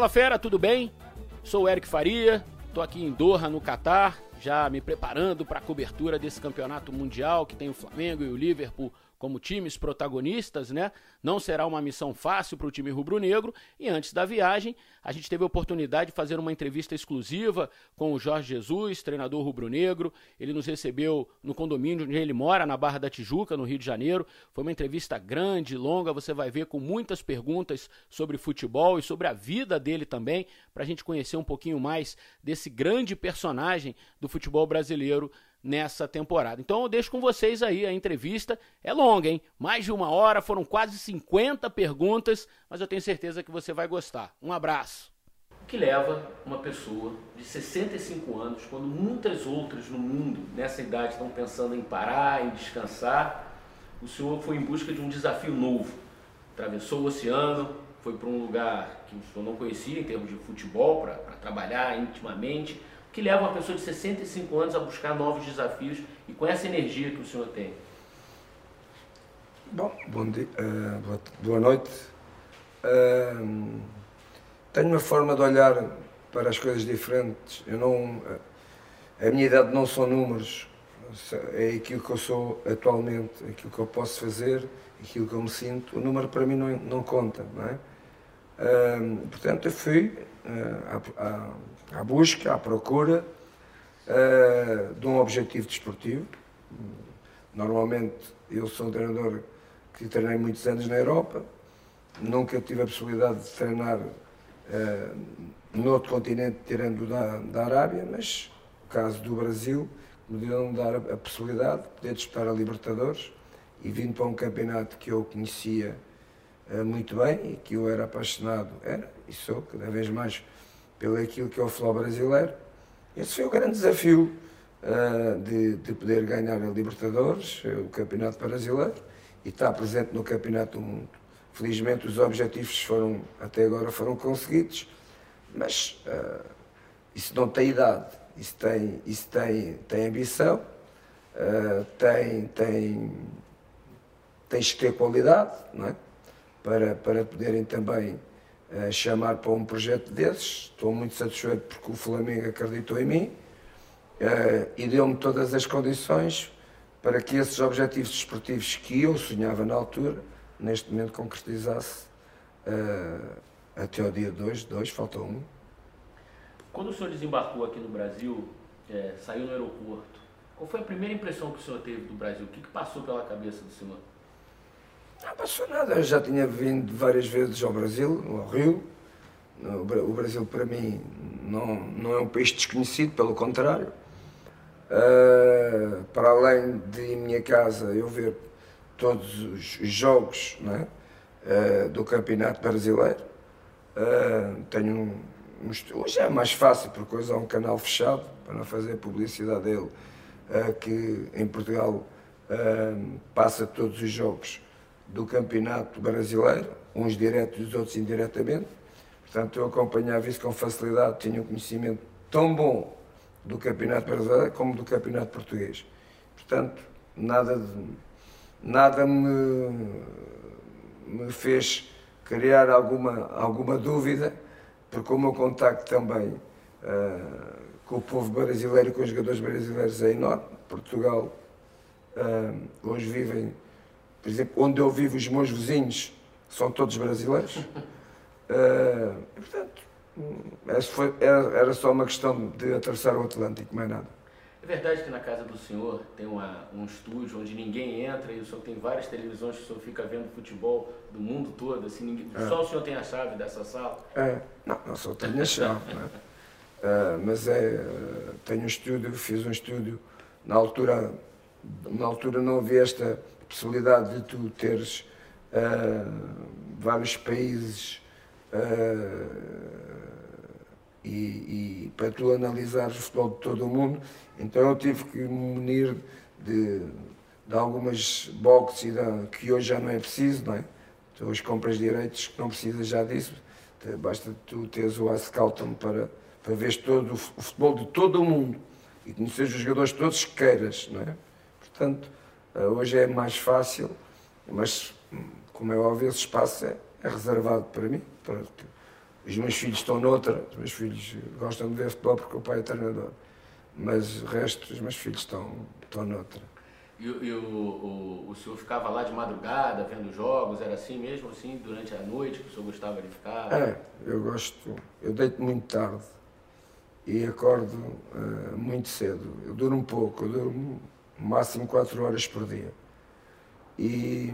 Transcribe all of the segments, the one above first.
Fala fera, tudo bem? Sou o Eric Faria, tô aqui em Doha, no Catar, já me preparando para a cobertura desse campeonato mundial que tem o Flamengo e o Liverpool como times protagonistas, né? Não será uma missão fácil para o time rubro-negro. E antes da viagem, a gente teve a oportunidade de fazer uma entrevista exclusiva com o Jorge Jesus, treinador rubro-negro. Ele nos recebeu no condomínio onde ele mora, na Barra da Tijuca, no Rio de Janeiro. Foi uma entrevista grande, longa. Você vai ver com muitas perguntas sobre futebol e sobre a vida dele também, para a gente conhecer um pouquinho mais desse grande personagem do futebol brasileiro nessa temporada. Então eu deixo com vocês aí a entrevista. É longa, hein? Mais de uma hora, foram quase 50 perguntas, mas eu tenho certeza que você vai gostar. Um abraço. O que leva uma pessoa de 65 anos, quando muitas outras no mundo nessa idade estão pensando em parar, em descansar, o senhor foi em busca de um desafio novo. Atravessou o oceano, foi para um lugar que o senhor não conhecia em termos de futebol, para trabalhar intimamente que leva uma pessoa de 65 anos a buscar novos desafios e com essa energia que o senhor tem? Bom, bom dia, uh, boa, noite. Uh, tenho uma forma de olhar para as coisas diferentes. Eu não, uh, a minha idade não são números, é aquilo que eu sou atualmente, aquilo que eu posso fazer, aquilo que eu me sinto. O número para mim não, não conta, não é? portanto, eu fui à, à busca, à procura uh, de um objetivo desportivo. Normalmente eu sou um treinador que treinei muitos anos na Europa, nunca tive a possibilidade de treinar uh, no outro continente, tirando da, da Arábia, mas no caso do Brasil, me deu dar a, possibilidade de poder disputar a Libertadores e vindo para um campeonato que eu conhecia uh, muito bem e que eu era apaixonado, era e sou cada vez mais pelo aquilo que é o futebol brasileiro. Esse foi o grande desafio uh, de, de, poder ganhar a Libertadores, o Campeonato Brasileiro, e estar presente no Campeonato do Mundo. Felizmente os objetivos foram, até agora foram conseguidos, mas uh, isso não tem idade, isso tem, isso tem, tem ambição, uh, tem, tem, tens que ter qualidade, não é? Para, para poderem também chamar para um projeto desses. Estou muito satisfeito porque o Flamengo acreditou em mim uh, e deu-me todas as condições para que esses objetivos desportivos que eu sonhava na altura, neste momento concretizasse uh, até o dia 2, 2, faltou um. Quando o senhor desembarcou aqui no Brasil, é, saiu no aeroporto, qual foi a primeira impressão que o senhor teve do Brasil? O que, que passou pela cabeça do senhor? Não passou nada, eu já tinha vindo várias vezes ao Brasil, ao Rio. O Brasil para mim não, não é um país desconhecido, pelo contrário. Uh, para além de minha casa eu ver todos os jogos é? uh, do Campeonato Brasileiro, uh, tenho um, hoje é mais fácil porque hoje há um canal fechado para não fazer publicidade dele, que em Portugal passa todos os jogos do Campeonato Brasileiro, uns diretos e os outros indiretamente. Portanto, eu acompanhava isso com facilidade, tinha um conhecimento tão bom do Campeonato Brasileiro como do Campeonato Português. Portanto, nada, de, nada me, me fez criar alguma, alguma dúvida, porque o meu contacto também uh, com o povo brasileiro com os jogadores brasileiros é enorme. Portugal uh, hoje vivem por exemplo, onde eu vivo, os meus vizinhos são todos brasileiros. Uh, portanto, foi, era, era, só uma questão de atravessar o Atlântico, mais nada. É verdade que na casa do senhor tem uma, um estúdio onde ninguém entra e o senhor tem várias televisões que o senhor fica vendo futebol do mundo todo, assim, ninguém, é. só o senhor tem a chave dessa sala? É, não, não só tenho a chave, né? uh, mas é, tenho um estúdio, fiz um estúdio, na altura, na altura não havia esta possibilidade de tu teres uh, vários países uh, e, e, para tu analisares o futebol de todo o mundo, então eu tive que me munir de, de algumas boxes que hoje já não é preciso, não é? Tu hoje compras direitos que não precisas já disso, basta tu teres o Ascalton para, para ver todo o futebol de todo o mundo e conhecer os jogadores todos que queiras, não é? Portanto, hoje é mais fácil, mas como é óbvio, esse espaço é, é reservado para mim, para, Os meus filhos estão noutra, os meus filhos gostam de ver futebol porque o pai é treinador. Mas o resto, os meus filhos estão, estão noutra. E, e o, o, o, senhor ficava lá de madrugada vendo jogos? Era assim mesmo, assim, durante a noite que o senhor gostava de ficar? É, eu gosto. Eu deito muito tarde e acordo uh, muito cedo. Eu durmo pouco, eu durmo máximo 4 horas por dia. E,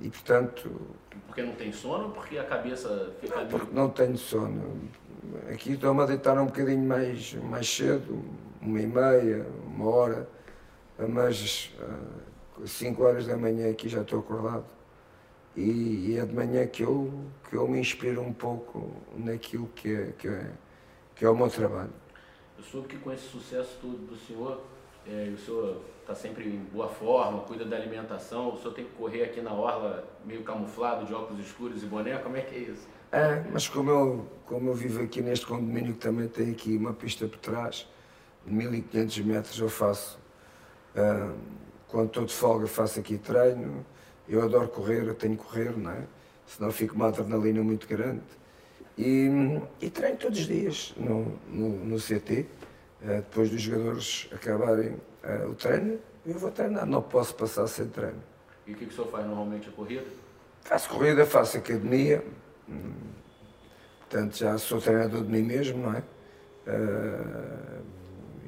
e portanto. Porque não tem sono ou porque a cabeça fica. Não, porque não tenho sono. Aqui estou-me a deitar um bocadinho mais, mais cedo, uma e meia, uma hora, mas às 5 horas da manhã aqui já estou acordado. E, e, é de manhã que eu, que eu me inspiro um pouco naquilo que é, que é, que é o meu trabalho. Eu soube que com esse sucesso todo do senhor, é, o senhor está sempre em boa forma, cuida da alimentação, o senhor tem que correr aqui na orla meio camuflado, de óculos escuros e boné, como é que é isso? É, mas como eu, como eu vivo aqui neste condomínio que também tem aqui uma pista por trás, de 1500 metros eu faço, uh, quando estou de folga faço aqui treino, eu adoro correr, eu tenho que correr, não é? Senão fico uma adrenalina muito grande. E, e treino todos os dias no, no, no CT, depois dos jogadores acabarem uh, o treino, eu vou treinar, não posso passar sem treino. E o que, que o senhor faz normalmente a corrida? Faço corrida, faço academia, hum, portanto já sou treinador de mim mesmo, não é? Uh,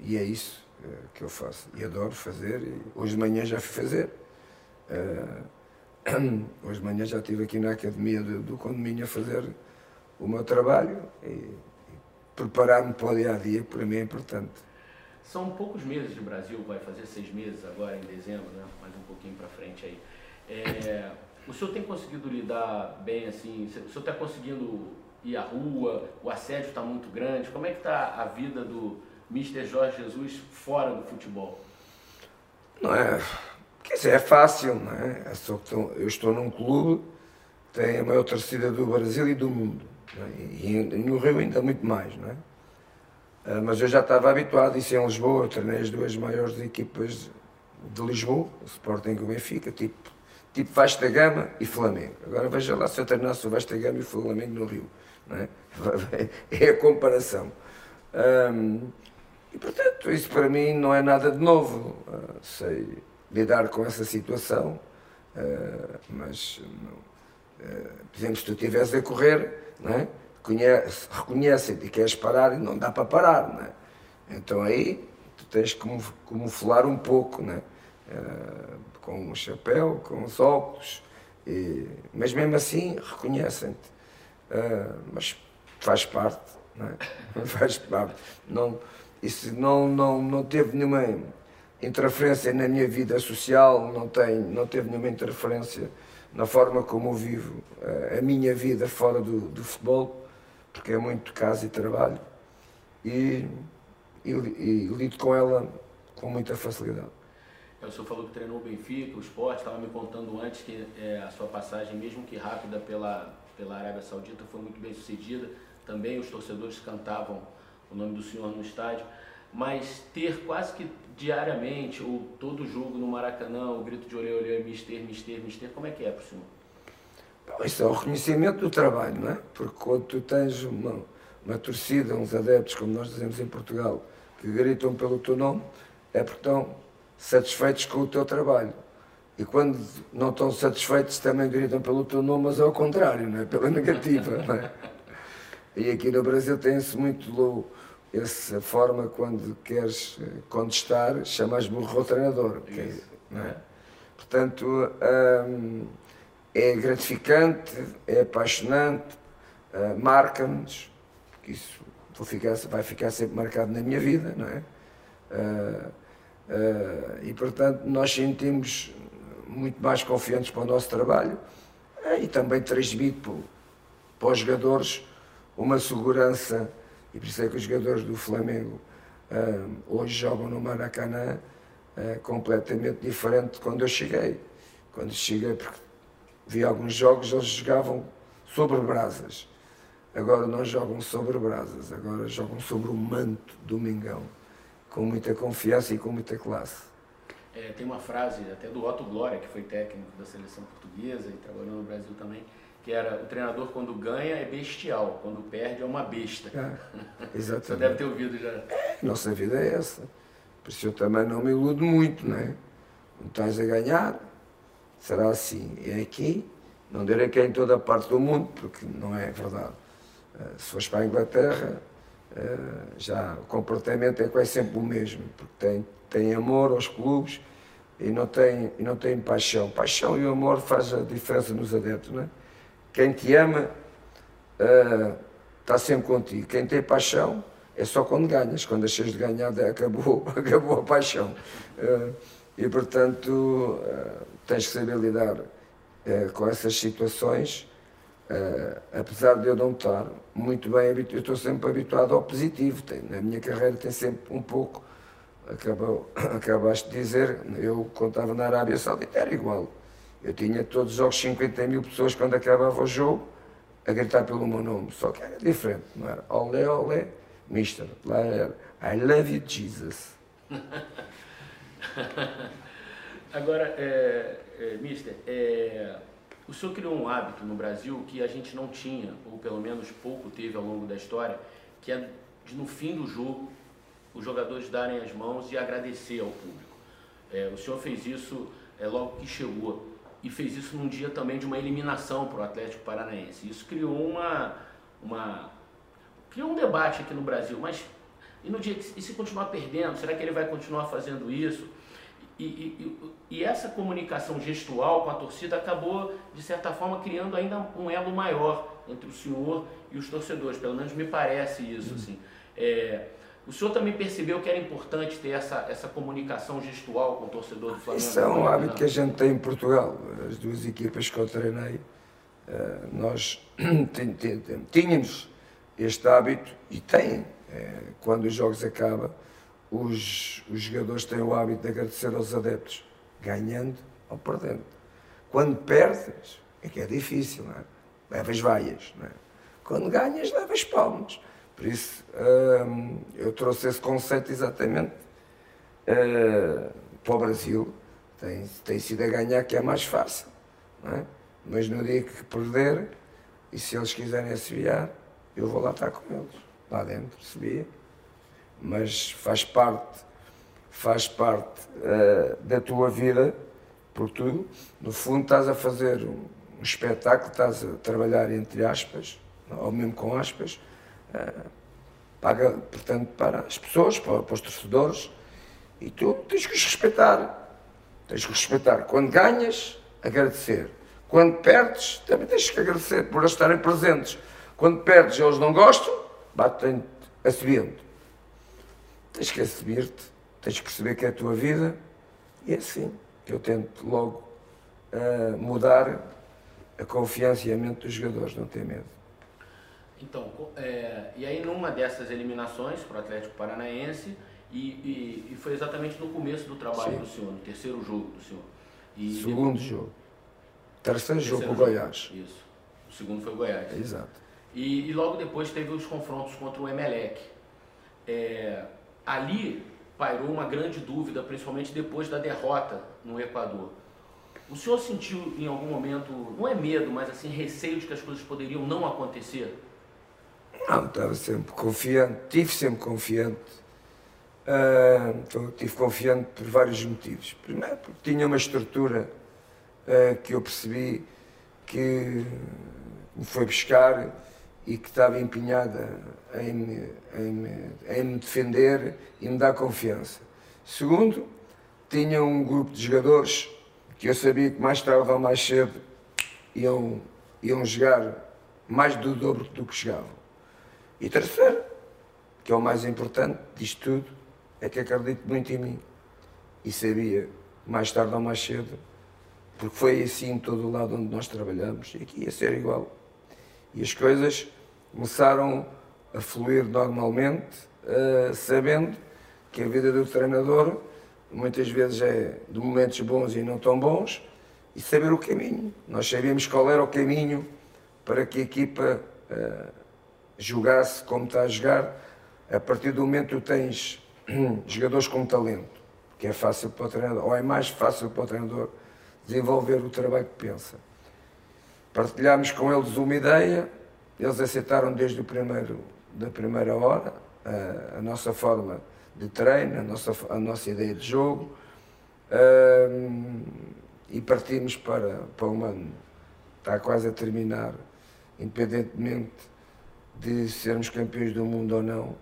e é isso que eu faço. E adoro fazer, e hoje de manhã já fui fazer. hoje de manhã já estive aqui na academia do, do condomínio a fazer o meu trabalho e preparar-me para o dia a dia, para mim é importante. São poucos meses de Brasil, vai fazer seis meses agora em dezembro, né? mais um pouquinho para frente aí. É, o senhor tem conseguido lidar bem assim? O senhor está conseguindo ir à rua? O assédio está muito grande? Como é que está a vida do Mister Jorge Jesus fora do futebol? Não é, quer dizer, é fácil, não é? Eu estou num clube, tem a maior torcida do Brasil e do mundo. É? E, no Rio ainda muito mais, não é? Ah, mas eu já estava habituado, isso em Lisboa, eu treinei as duas maiores equipas de Lisboa, o Sporting e o Benfica, tipo, tipo Vasta Gama e Flamengo. Agora veja lá se eu treinasse o Vasta Gama e o Flamengo no Rio. Não é? é a comparação. Um, e portanto, isso para mim não é nada de novo. Uh, sei lidar com essa situação, uh, mas, por exemplo, se tu estivesse a correr, não é? conhece, reconhecem e queres parar e não dá para parar, não é? Então aí tu tens que camuflar um pouco, né? Uh, com o chapéu, com os óculos, e, mas mesmo assim reconhecem-te. Uh, mas faz parte, não é? faz parte. Não, isso não, não, não teve nenhuma interferência na minha vida social, não, tem, não teve nenhuma interferência na forma como eu vivo uh, a minha vida fora do, do futebol porque é muito casa e trabalho, e, e, e lido com ela com muita facilidade. É, o senhor falou que treinou o Benfica, o esporte, estava me contando antes que é, a sua passagem, mesmo que rápida pela, pela Arábia Saudita, foi muito bem sucedida. Também os torcedores cantavam o nome do senhor no estádio. Mas ter quase que diariamente, ou todo jogo no Maracanã, o grito de olê, olê, mister, mister, mister, como é que é para o senhor? Isso é o reconhecimento do trabalho, não é? Porque quando tu tens uma, uma torcida, uns adeptos, como nós dizemos em Portugal, que gritam pelo teu nome, é porque estão satisfeitos com o teu trabalho. E quando não estão satisfeitos, também gritam pelo teu nome, mas é ao contrário, não é? Pela negativa, não é? E aqui no Brasil tem-se muito louco essa forma quando queres contestar, chamas burro ao treinador. É, não é? Portanto, hum, é gratificante, é apaixonante, uh, marca-nos, isso ficar, vai ficar sempre marcado na minha vida, não é? Uh, uh, e portanto nós sentimos muito mais confiantes para o nosso trabalho e também transmite para os jogadores uma segurança, e por isso é que os jogadores do Flamengo hoje jogam no Maracanã completamente diferente de quando eu cheguei. Quando cheguei, porque vi alguns jogos, eles jogavam sobre brasas. Agora não jogam sobre brasas, agora jogam sobre o manto do Mingão, com muita confiança e com muita classe. É, tem uma frase até do Otto Glória, que foi técnico da seleção portuguesa e trabalhou no Brasil também, que era o treinador quando ganha é bestial, quando perde é uma besta. É, exatamente. Você deve ter ouvido já. Nossa vida é essa. Por isso eu também não me iludo muito, não é? Não estás a ganhar, será assim. É aqui, não direi que é em toda a parte do mundo, porque não é verdade. Eh, se fores para a Inglaterra, eh, já o comportamento é quase sempre o mesmo, porque tem, tem amor aos clubes e não tem, e não tem paixão. Paixão e amor faz a diferença nos adeptos, não é? Quem te ama uh, está sempre contigo. Quem tem paixão é só quando ganhas. Quando achas de ganhar, acabou, acabou a paixão. Uh, e, portanto, uh, tens que saber lidar com essas situações. apesar de eu não estar muito bem habituado, eu estou sempre habituado ao positivo. Tem, na minha carreira tem sempre um pouco. Acabou, acabaste de dizer, eu contava na Arábia Saudita, era igual eu tinha todos os jogos 50 mil pessoas quando acabava o jogo a gritar pelo meu nome, só que era diferente, não era olé, olé, mister, lá era I love you, Jesus. Agora, é, é, mister, é, o senhor criou um hábito no Brasil que a gente não tinha, ou pelo menos pouco teve ao longo da história, que é de no fim do jogo os jogadores darem as mãos e agradecer ao público. É, o senhor fez isso é, logo que chegou e fez isso num dia também de uma eliminação para o Atlético Paranaense. Isso criou uma, uma criou um debate aqui no Brasil, mas e no dia que, e se continuar perdendo, será que ele vai continuar fazendo isso? E, e, e, essa comunicação gestual com a torcida acabou, de certa forma, criando ainda um elo maior entre o senhor e os torcedores, pelo menos me parece isso. Uhum. Assim. É, o senhor também percebeu que era importante ter essa, essa comunicação gestual com o torcedor do Flamengo? Isso é um hábito que a gente tem em Portugal. As duas equipas que eu treinei, eh, nós tínhamos este hábito e têm. Eh, quando os jogos acabam, os, os jogadores têm o hábito de agradecer aos adeptos, ganhando ou perdendo. Quando perdes, é que é difícil, não é? Levas vaias, não é? Quando ganhas, levas palmas. Por isso, hum, eu trouxe esse conceito exatamente uh, para o Brasil. Tem, tem sido a ganhar que é mais fácil. É? Mas no dia que perder, e se eles quiserem assobiar, eu vou lá estar com eles, lá dentro, subia. Mas faz parte, faz parte uh, da tua vida, por tudo. No fundo, estás a fazer um, um espetáculo, estás a trabalhar entre aspas, ou mesmo com aspas, paga, portanto, para as pessoas, para, para os torcedores, e tu tens que os respeitar. Tens que respeitar. Quando ganhas, agradecer. Quando perdes, também tens que agradecer por eles estarem presentes. Quando perdes eles não gostam, batem-te assobiando. Tens que assumir-te, tens que perceber que é a tua vida, e é assim que eu tento logo uh, mudar a confiança e a mente dos jogadores, não ter medo. Então, é, e aí numa dessas eliminações para o Atlético Paranaense, e, e, e, foi exatamente no começo do trabalho Sim. do senhor, no terceiro jogo do senhor. E segundo depois, jogo. Terceiro, terceiro jogo com o Goiás. Isso. O segundo foi o Goiás. Exato. E, e logo depois teve os confrontos contra o Emelec. É, ali pairou uma grande dúvida, principalmente depois da derrota no Equador. O senhor sentiu em algum momento, não é medo, mas assim, receio de que as coisas poderiam não acontecer? Não, estava sempre confiante, tive sempre confiante. Uh, tive confiante por vários motivos. Primeiro, porque tinha uma estrutura uh, que eu percebi que me foi buscar e que estava empenhada em me, em, me, em me defender e me dar confiança. Segundo, tinha um grupo de jogadores que eu sabia que mais tarde ou mais cedo iam, iam jogar mais do dobro do que chegavam. E terceiro, que é o mais importante disto tudo, é que acredito muito em mim. E sabia, mais tarde ou mais cedo, porque foi assim em todo o lado onde nós trabalhamos, e aqui ia ser igual. E as coisas começaram a fluir normalmente, uh, sabendo que a vida do treinador muitas vezes é de momentos bons e não tão bons, e saber o caminho. Nós sabíamos qual era o caminho para que a equipa uh, jogasse como está a jogar, a partir do momento que tens jogadores com talento, que é fácil para o treinador, ou é mais fácil para o treinador desenvolver o trabalho que pensa. partilhámos com eles uma ideia, eles aceitaram desde o primeiro, da primeira hora a, a nossa forma de treino, a nossa, a nossa ideia de jogo um, e partimos para, para um ano. Está quase a terminar, independentemente de sermos campeões do mundo ou não,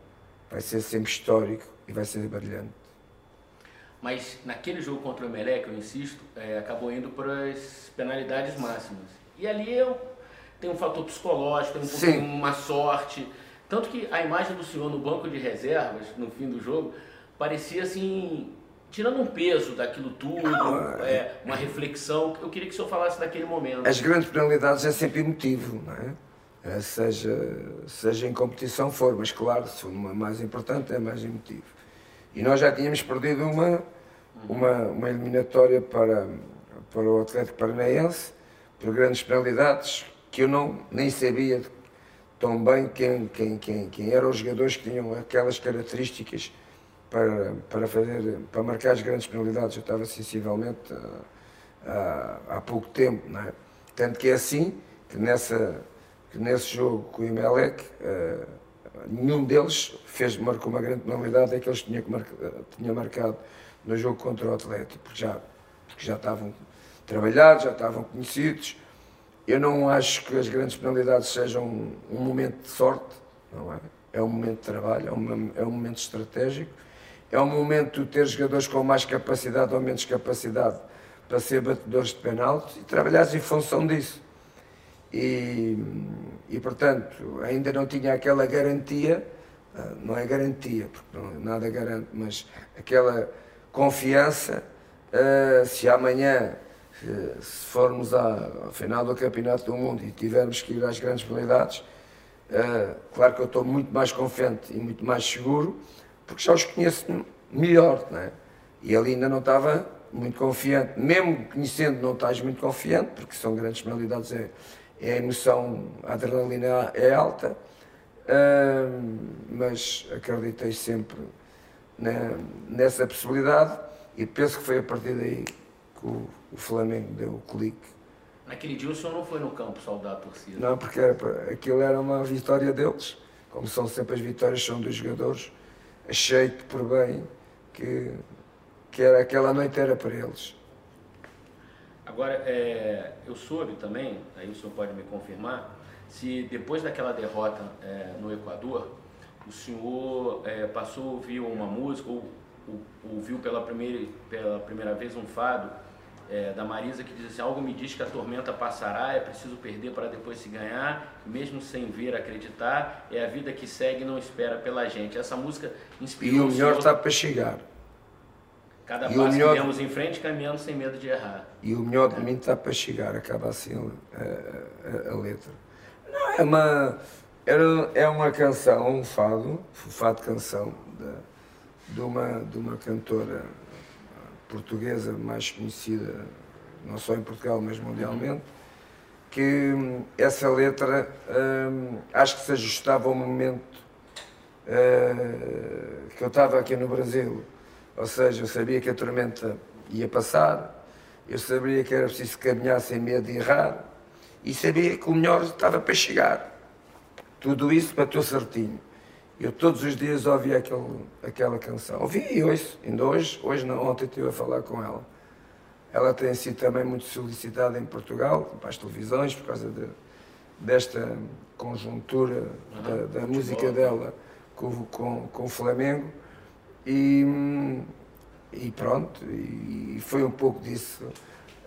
vai ser sempre histórico e vai ser brilhante. Mas naquele jogo contra o Emelec, eu insisto, é, acabou indo para as penalidades máximas. E ali eu tem um fator psicológico, tem um uma sorte. Tanto que a imagem do senhor no banco de reservas, no fim do jogo, parecia assim, tirando um peso daquilo tudo, não, é, é, uma reflexão. Eu queria que o senhor falasse daquele momento. As grandes penalidades é sempre emotivo, não é? É seja, seja em competição for, mas claro, se uma mais importante é mais emotivo. E nós já tínhamos perdido uma, uma, uma eliminatória para, para o Atlético Paranaense por grandes penalidades que eu não, nem sabia tão bem quem, quem, quem, quem eram os jogadores que tinham aquelas características para, para, fazer, para marcar as grandes penalidades. Eu estava sensivelmente há, há pouco tempo, não é? Tanto que é assim que, nessa, que nesse jogo com o Imelec, uh, nenhum deles fez, marcou uma grande penalidade, é que eles tinham, tinha marcado no jogo contra o Atlético, porque já, porque já estavam trabalhados, já estavam conhecidos. Eu não acho que as grandes penalidades sejam um, um momento de sorte, não é? É um momento de trabalho, é um, é um momento estratégico, é um momento de ter jogadores com mais capacidade ou menos capacidade para ser batedores de penalti e trabalhar em função disso. E, e, portanto, ainda não tinha aquela garantia, ah, não é garantia, porque não, nada garante, mas aquela confiança, uh, se amanhã, se formos ao final do Campeonato do Mundo e tivermos que ir às grandes penalidades, uh, claro que eu estou muito mais confiante e muito mais seguro, porque já os conheço melhor, não é? E ali ainda não estava muito confiante, mesmo conhecendo não estás muito confiante, porque são grandes penalidades, é, é a emoção, a adrenalina é alta, mas acreditei sempre nessa possibilidade e penso que foi a partir daí que o, Flamengo deu o clique. Naquele dia o senhor não foi no campo saudar a torcida? Não, porque era, aquilo era uma vitória deles, como são sempre as vitórias são dos jogadores. Achei por bem que, que era, aquela noite era para eles. Agora, é, eu soube também, aí o senhor pode me confirmar, se depois daquela derrota é, no Equador, o senhor é, passou a ouvir uma música ou, ou, ouviu pela primeira, pela primeira vez um fado é, da Marisa que diz assim, algo me diz que a tormenta passará, é preciso perder para depois se ganhar, mesmo sem ver, acreditar, é a vida que segue e não espera pela gente. Essa música inspirou E o melhor está para chegar. Cada e passo melhor... que demos em frente, caminhando sem medo de errar. E o melhor de mim está para chegar, acaba assim a, a, a letra. Não, é uma é uma canção, um fado, um fado canção de, de, uma, de uma cantora portuguesa mais conhecida, não só em Portugal, mas mundialmente, que essa letra hum, acho que se ajustava ao momento uh, que eu estava aqui no Brasil. Ou seja, eu sabia que a tormenta ia passar, eu sabia que era preciso caminhar sem medo de errar e sabia que o melhor estava para chegar. Tudo isso bateu certinho. Eu todos os dias ouvia aquele, aquela canção. Ouvi e ouço, ainda hoje, hoje não, ontem estive a falar com ela. Ela tem sido também muito solicitada em Portugal, para as televisões, por causa de, desta conjuntura da, da música dela com, com, com o Flamengo. E, e pronto, e, foi um pouco disso.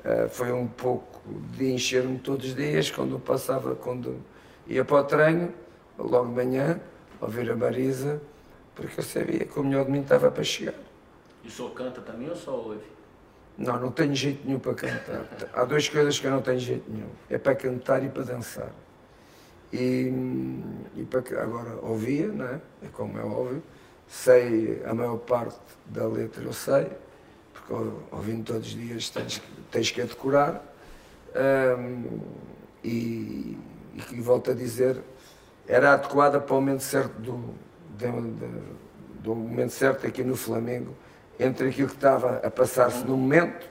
Uh, foi um pouco de encher-me todos os dias quando passava, quando ia para o treino, logo de manhã, ouvir a Marisa, porque eu sabia que o melhor de mim estava para chegar. E o senhor canta também ou só ouve? Não, não tenho jeito nenhum para cantar. Há duas coisas que eu não tenho jeito nenhum. É para cantar e para dançar. E, e para, agora ouvia, não é? É como é óbvio. Sei a maior parte da letra, eu sei, porque ouvindo todos os dias tens, tens que a decorar. Um, e, e volto a dizer, era adequada para o momento certo do, do momento certo aqui no Flamengo, entre aquilo que estava a passar-se no momento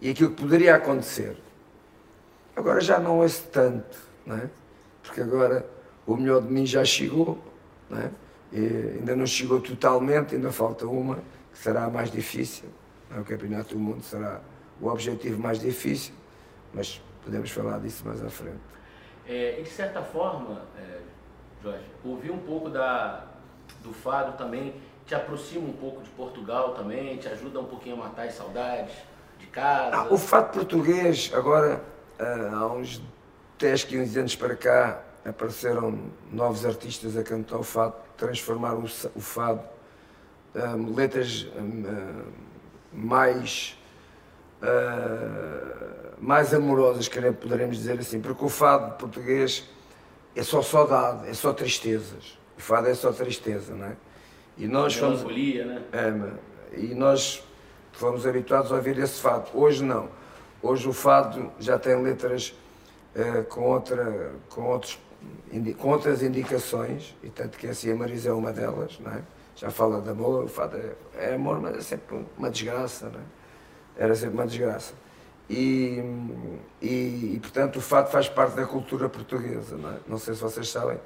e aquilo que poderia acontecer. Agora já não ouço tanto, não é? porque agora o melhor de mim já chegou, não é? Ainda não chegou totalmente, ainda falta uma, que será a mais difícil. É? O Campeonato do Mundo será o objetivo mais difícil, mas podemos falar disso mais à frente. É, e de certa forma, é, Jorge, ouvir um pouco da, do fado também te aproxima um pouco de Portugal também, te ajuda um pouquinho a matar as saudades de casa? Ah, o fado português, agora, ah, há uns 10, 15 anos para cá, apareceram novos artistas a cantar o fado, transformaram o fado, um, letras um, mais, uh, mais amorosas, poderemos dizer assim, porque o fado português é só saudade, é só tristezas. O fado é só tristeza, não é? E nós fomos, né? É, e nós fomos habituados a ouvir esse fado. Hoje não. Hoje o fado já tem letras uh, com, outra, com outros com outras indicações, e tanto que assim a Marisa é uma delas, não é? já fala de amor, fala é amor, mas é sempre uma desgraça, não é? era sempre uma desgraça. E, e, e, portanto o fado faz parte da cultura portuguesa, não, é? não sei se vocês sabem,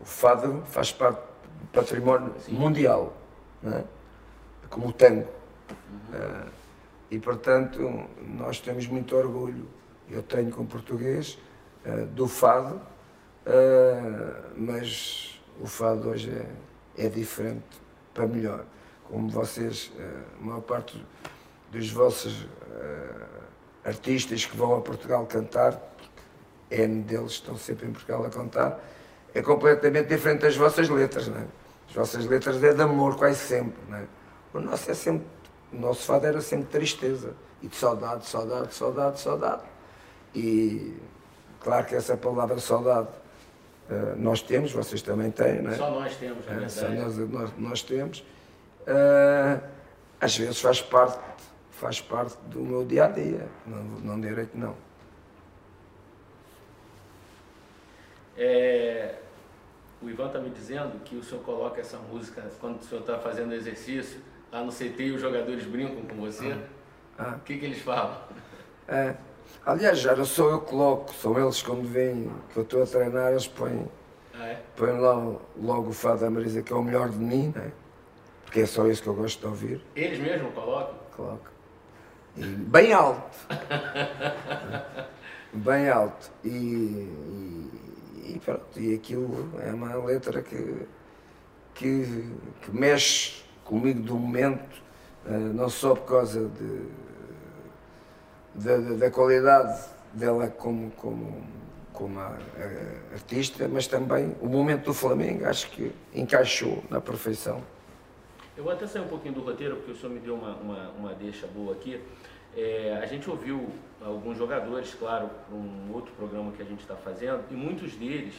o fado faz parte do património mundial, não é? como o tango. Uhum. Uh, e portanto nós temos muito orgulho, eu tenho como português, uh, do fado, Uh, mas o fado hoje é, é diferente para melhor. Como vocês, uh, a maior parte dos vossos uh, artistas que vão a Portugal cantar, N deles estão sempre em Portugal a cantar, é completamente diferente das vossas letras, não é? As vossas letras é de amor quase sempre, não é? O nosso é sempre, o nosso fado era sempre tristeza e de saudade, saudade, saudade, saudade. E claro que essa palavra saudade Uh, nós temos, vocês também têm, não é? Só nós temos, é, é Só nós, nós, nós temos. Uh, às vezes faz parte, faz parte do meu dia a dia, não, não direito não. É, o Ivan está me dizendo que o senhor coloca essa música quando o senhor está fazendo exercício, lá no CT e os jogadores brincam com você. Ah. ah. O que, que eles falam? É. Aliás, já não sou eu que coloco, são eles quando veem que eu estou a treinar, eles põem, ah, é? põem lá logo o fado da Marisa, que é o melhor de mim, né? porque é só isso que eu gosto de ouvir. Eles mesmo colocam? Colocam. E bem alto. bem alto. E, e, e, pronto, e aquilo é uma letra que, que, que mexe comigo do momento, eh, não só por causa de da, da qualidade dela como, como, como a, a artista, mas também o momento do Flamengo, acho que encaixou na perfeição. Eu vou até sair um pouquinho do roteiro, porque o senhor me deu uma, uma, uma deixa boa aqui. É, a gente ouviu alguns jogadores, claro, para um outro programa que a gente está fazendo, e muitos deles,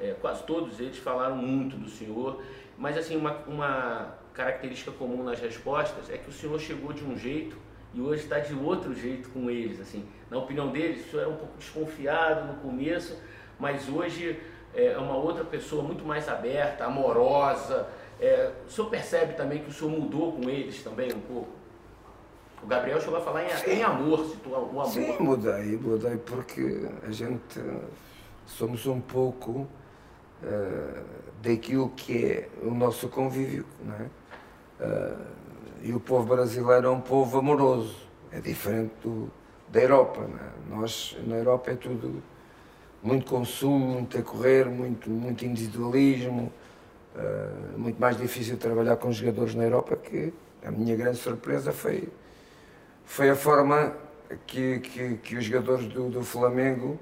é, quase todos eles, falaram muito do senhor, mas assim, uma, uma característica comum nas respostas é que o senhor chegou de um jeito e hoje está de outro jeito com eles. Assim, na opinião deles, o senhor era um pouco desconfiado no começo, mas hoje é uma outra pessoa muito mais aberta, amorosa. É, o senhor percebe também que o senhor mudou com eles também um pouco? O Gabriel chegou a falar em, em amor, citou o amor. Sim, mudei, mudei porque a gente somos um pouco uh, daquilo que é o nosso convívio, não é? Uh, e o povo brasileiro é um povo amoroso, é diferente do, da Europa. É? Nós, na Europa, é tudo muito consumo, muito a correr, muito, muito individualismo, uh, muito mais difícil trabalhar com jogadores na Europa, que a minha grande surpresa foi, foi a forma que, que, que os jogadores do, do Flamengo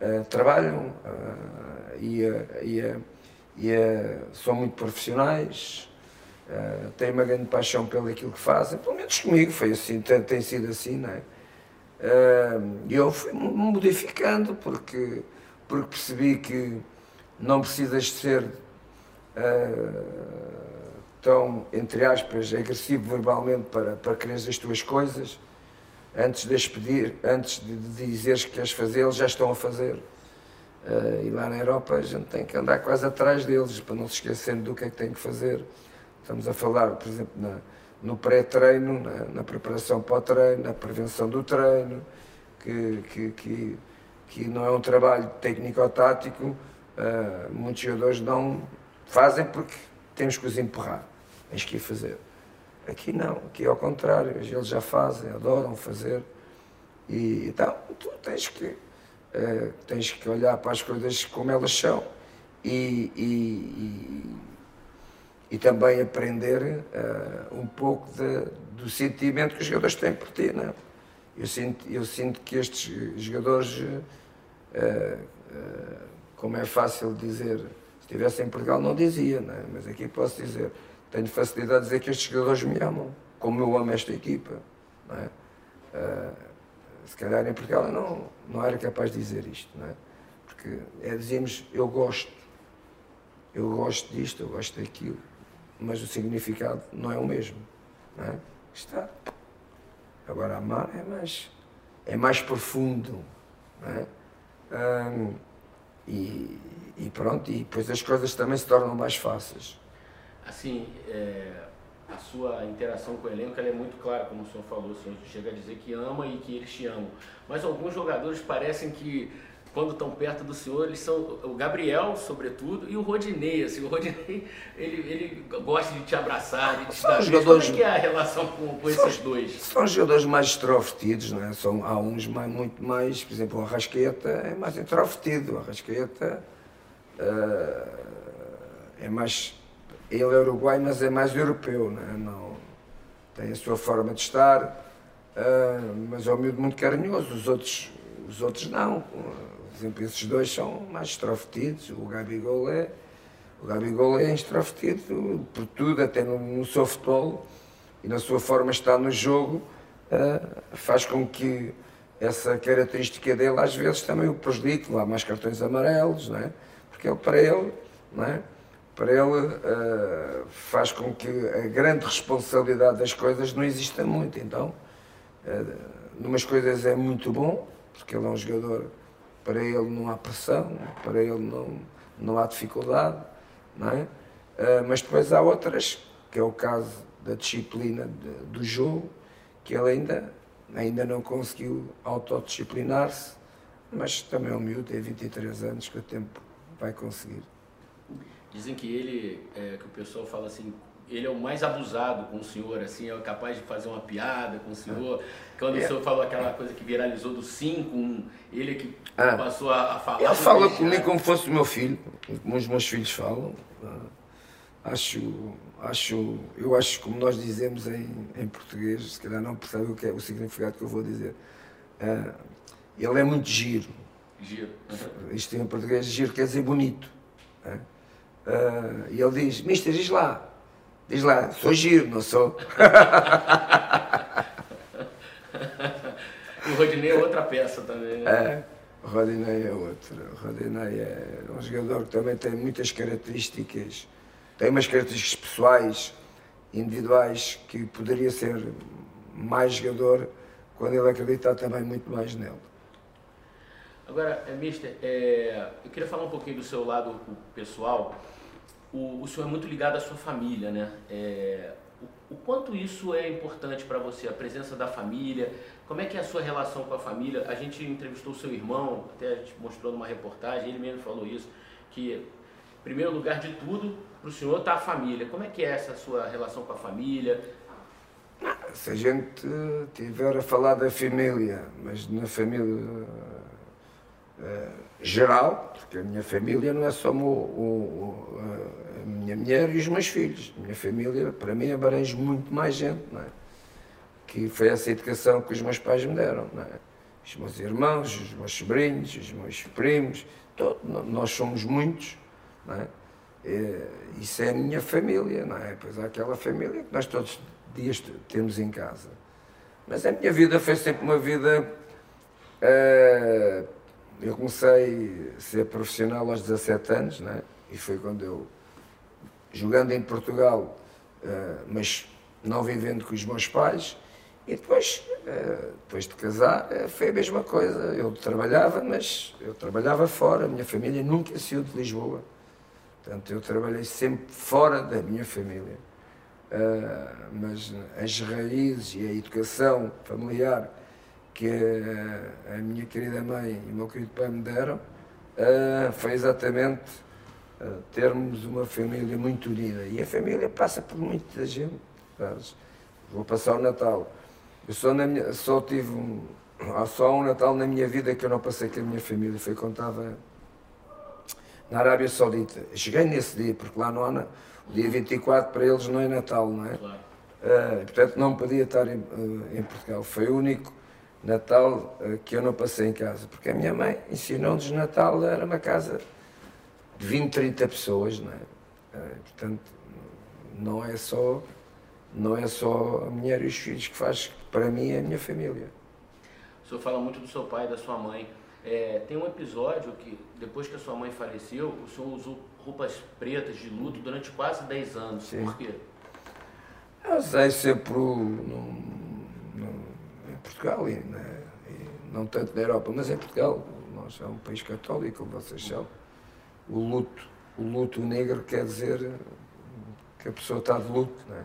uh, trabalham uh, e, e, e são muito profissionais, Uh, têm uma grande paixão pelo aquilo que fazem, pelo menos comigo foi assim, tem, tem sido assim, não é? E uh, eu fui modificando porque, porque percebi que não precisas de ser uh, tão, entre aspas, agressivo verbalmente para, para quereres as tuas coisas. Antes de as pedir, antes de, dizeres que queres fazer, eles já estão a fazer. Uh, e lá na Europa a gente tem que andar quase atrás deles para não se esquecerem do que é que tem que fazer. Estamos a falar, por exemplo, na, no pré-treino, na, na, preparação para o treino, na prevenção do treino, que, que, que, que não é um trabalho técnico-tático, uh, muitos jogadores não fazem porque temos que os empurrar, tens que ir fazer. Aqui não, aqui é ao contrário, eles já fazem, adoram fazer. E então tu tens que, uh, tens que olhar para as coisas como elas são e, e, e, e também aprender uh, um pouco de, do sentimento que os jogadores têm por ti. Não é? eu, sinto, eu sinto que estes jogadores, uh, como é fácil dizer, se estivessem em Portugal não dizia, não é? mas aqui posso dizer tenho facilidade de dizer que estes jogadores me amam, como eu amo esta equipa. Não é? Uh, se calhar em Portugal eu não, não era capaz de dizer isto, não é? Porque é, dizemos, eu gosto, eu gosto disto, eu gosto daquilo, mas o significado não é o mesmo, não é? Está. Agora amar é mais, é mais profundo, é? Um, e, e pronto, e depois as coisas também se tornam mais fáceis assim, é, a sua interação com o elenco é muito clara, como o senhor falou, o senhor chega a dizer que ama e que eles te amam. Mas alguns jogadores parecem que quando estão perto do senhor, eles são o Gabriel, sobretudo, e o Rodinei. Assim, o Rodinei, ele, ele gosta de te abraçar, de te dar jogadores, Como é que é a relação com, com esses dois? São jogadores mais extrovertidos, não é? São, há uns mais, muito mais, por exemplo, o Arrasqueta é mais introvertido, o Arrasqueta uh, é mais ele é uruguai, mas é mais europeu, não, é? não tem a sua forma de estar, uh, mas é um miúdo muito carinhoso, os outros, os outros não. Por exemplo, esses dois são mais extrovertidos, o Gabigol é, o Gabigol é extrovertido por tudo, até no, no seu futebol e na sua forma de estar no jogo, uh, faz com que essa característica dele às vezes também o prejudique, lá mais cartões amarelos, não é? porque ele, para ele, não é? para ele uh, faz com que a grande responsabilidade das coisas não exista muito. Então, uh, numas coisas é muito bom, porque ele é um jogador, para ele não há pressão, para ele não, não há dificuldade, não é? Uh, mas depois há outras, que é o caso da disciplina de, do jogo, que ele ainda, ainda não conseguiu autodisciplinar-se, mas também é um miúdo, tem 23 anos, que o tempo vai conseguir. Dizem que ele, é, que o pessoal fala assim, ele é o mais abusado com o senhor, assim, é capaz de fazer uma piada com o senhor. Quando é. o senhor falou aquela coisa que viralizou do 5, ele é que ah. passou a, a falar. Ele fala comigo como fosse o meu filho, como os meus filhos falam. Ah, acho, acho, eu acho como nós dizemos em, em português, se calhar não percebe o que é o significado que eu vou dizer. Uh, ele é muito giro. Giro. Uhum. Isto em português, giro quer dizer bonito. Uh, e ele diz, mister, diz lá. Diz lá, sou giro, não sou? o Rodinei é outra peça também, né? É, o Rodinei é outro. O Rodinei é um jogador que também tem muitas características, tem umas características pessoais, individuais, que poderia ser mais jogador quando ele acreditar também muito mais nele. Agora, é, Mister, é, eu queria falar um pouquinho do seu lado pessoal o, o senhor é muito ligado à sua família, né? É, o, o, quanto isso é importante para você, a presença da família, como é que é a sua relação com a família? A gente entrevistou o seu irmão, até a gente mostrou numa reportagem, ele mesmo falou isso, que primeiro lugar de tudo, para o senhor está a família. Como é que é essa sua relação com a família? Se a gente tiver a falar da família, mas na família uh, geral, porque a minha família não é só o, o, a minha mulher e os meus filhos. A minha família, para mim, abrange muito mais gente, não é? Que foi essa educação que os meus pais me deram, não é? Os meus irmãos, os meus sobrinhos, os meus primos, todo, nós somos muitos, não é? isso é a minha família, não é? Pois há aquela família que nós todos dias temos em casa. Mas a minha vida foi sempre uma vida uh, eu comecei a ser profissional aos 17 anos, né? e foi quando eu, jogando em Portugal, uh, mas não vivendo com os meus pais, e depois, uh, depois de casar, uh, foi a mesma coisa. Eu trabalhava, mas eu trabalhava fora, a minha família nunca saiu de Lisboa. Portanto, eu trabalhei sempre fora da minha família. mas as raízes e a educação familiar que a, minha querida mãe e o meu querido pai me deram uh, foi exatamente uh, termos uma família muito unida. E a família passa por muita gente. Vou passar o Natal. Eu só, minha, só tive um, há só um Natal na minha vida que eu não passei com a minha família. Foi quando estava na Arábia Saudita. Cheguei nesse dia, porque lá não há. O dia 24 para eles não é Natal, não é? Claro. Uh, portanto, não podia estar em, uh, em, Portugal. Foi o único Natal uh, que eu não passei em casa, porque a minha mãe ensinou-nos Natal, era uma casa de 20, 30 pessoas, não é? portanto, não é só não é só a mulher e os filhos que faz para mim é a minha família. O senhor fala muito do seu pai e da sua mãe. É, tem um episódio que, depois que a sua mãe faleceu, o senhor usou roupas pretas de luto durante quase 10 anos. Sim. Por quê? Eu usei sempre Portugal, e, né, e não tanto na Europa, mas em Portugal. Nós somos um país católico, como vocês sabem. O luto, o luto negro quer dizer que a pessoa está de luto. Né?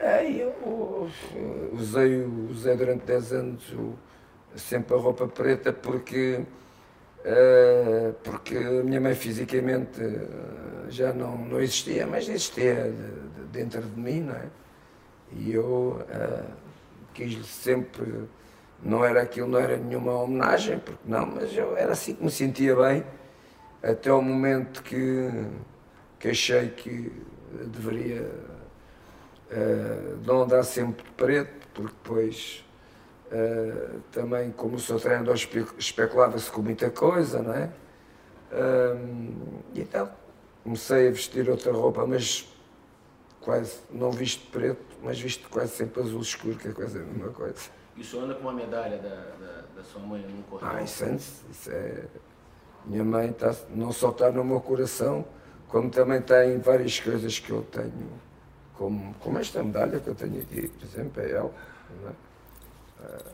Aí eu usei, usei durante 10 anos sempre a roupa preta porque, uh, porque a minha mãe fisicamente uh, já não, não existia, mas existia de, de, dentro de mim, não é? E eu uh, quis sempre, não era aquilo, não era nenhuma homenagem, porque não, mas eu era assim que me sentia bem, até o momento que, que achei que deveria uh, não andar sempre de preto, porque depois uh, também, como o seu treinador espe especulava-se com muita coisa, não é? Uh, então comecei a vestir outra roupa, mas quase não visto preto, mas visto quase sempre azul escuro, que é quase a mesma coisa. E o senhor anda com uma medalha da, da, da sua mãe no cordão? Ah, isso, isso é. Minha mãe tá, não só está no meu coração, como também está em várias coisas que eu tenho como, como esta medalha que eu tenho aqui, por exemplo, é ela. É? Ah,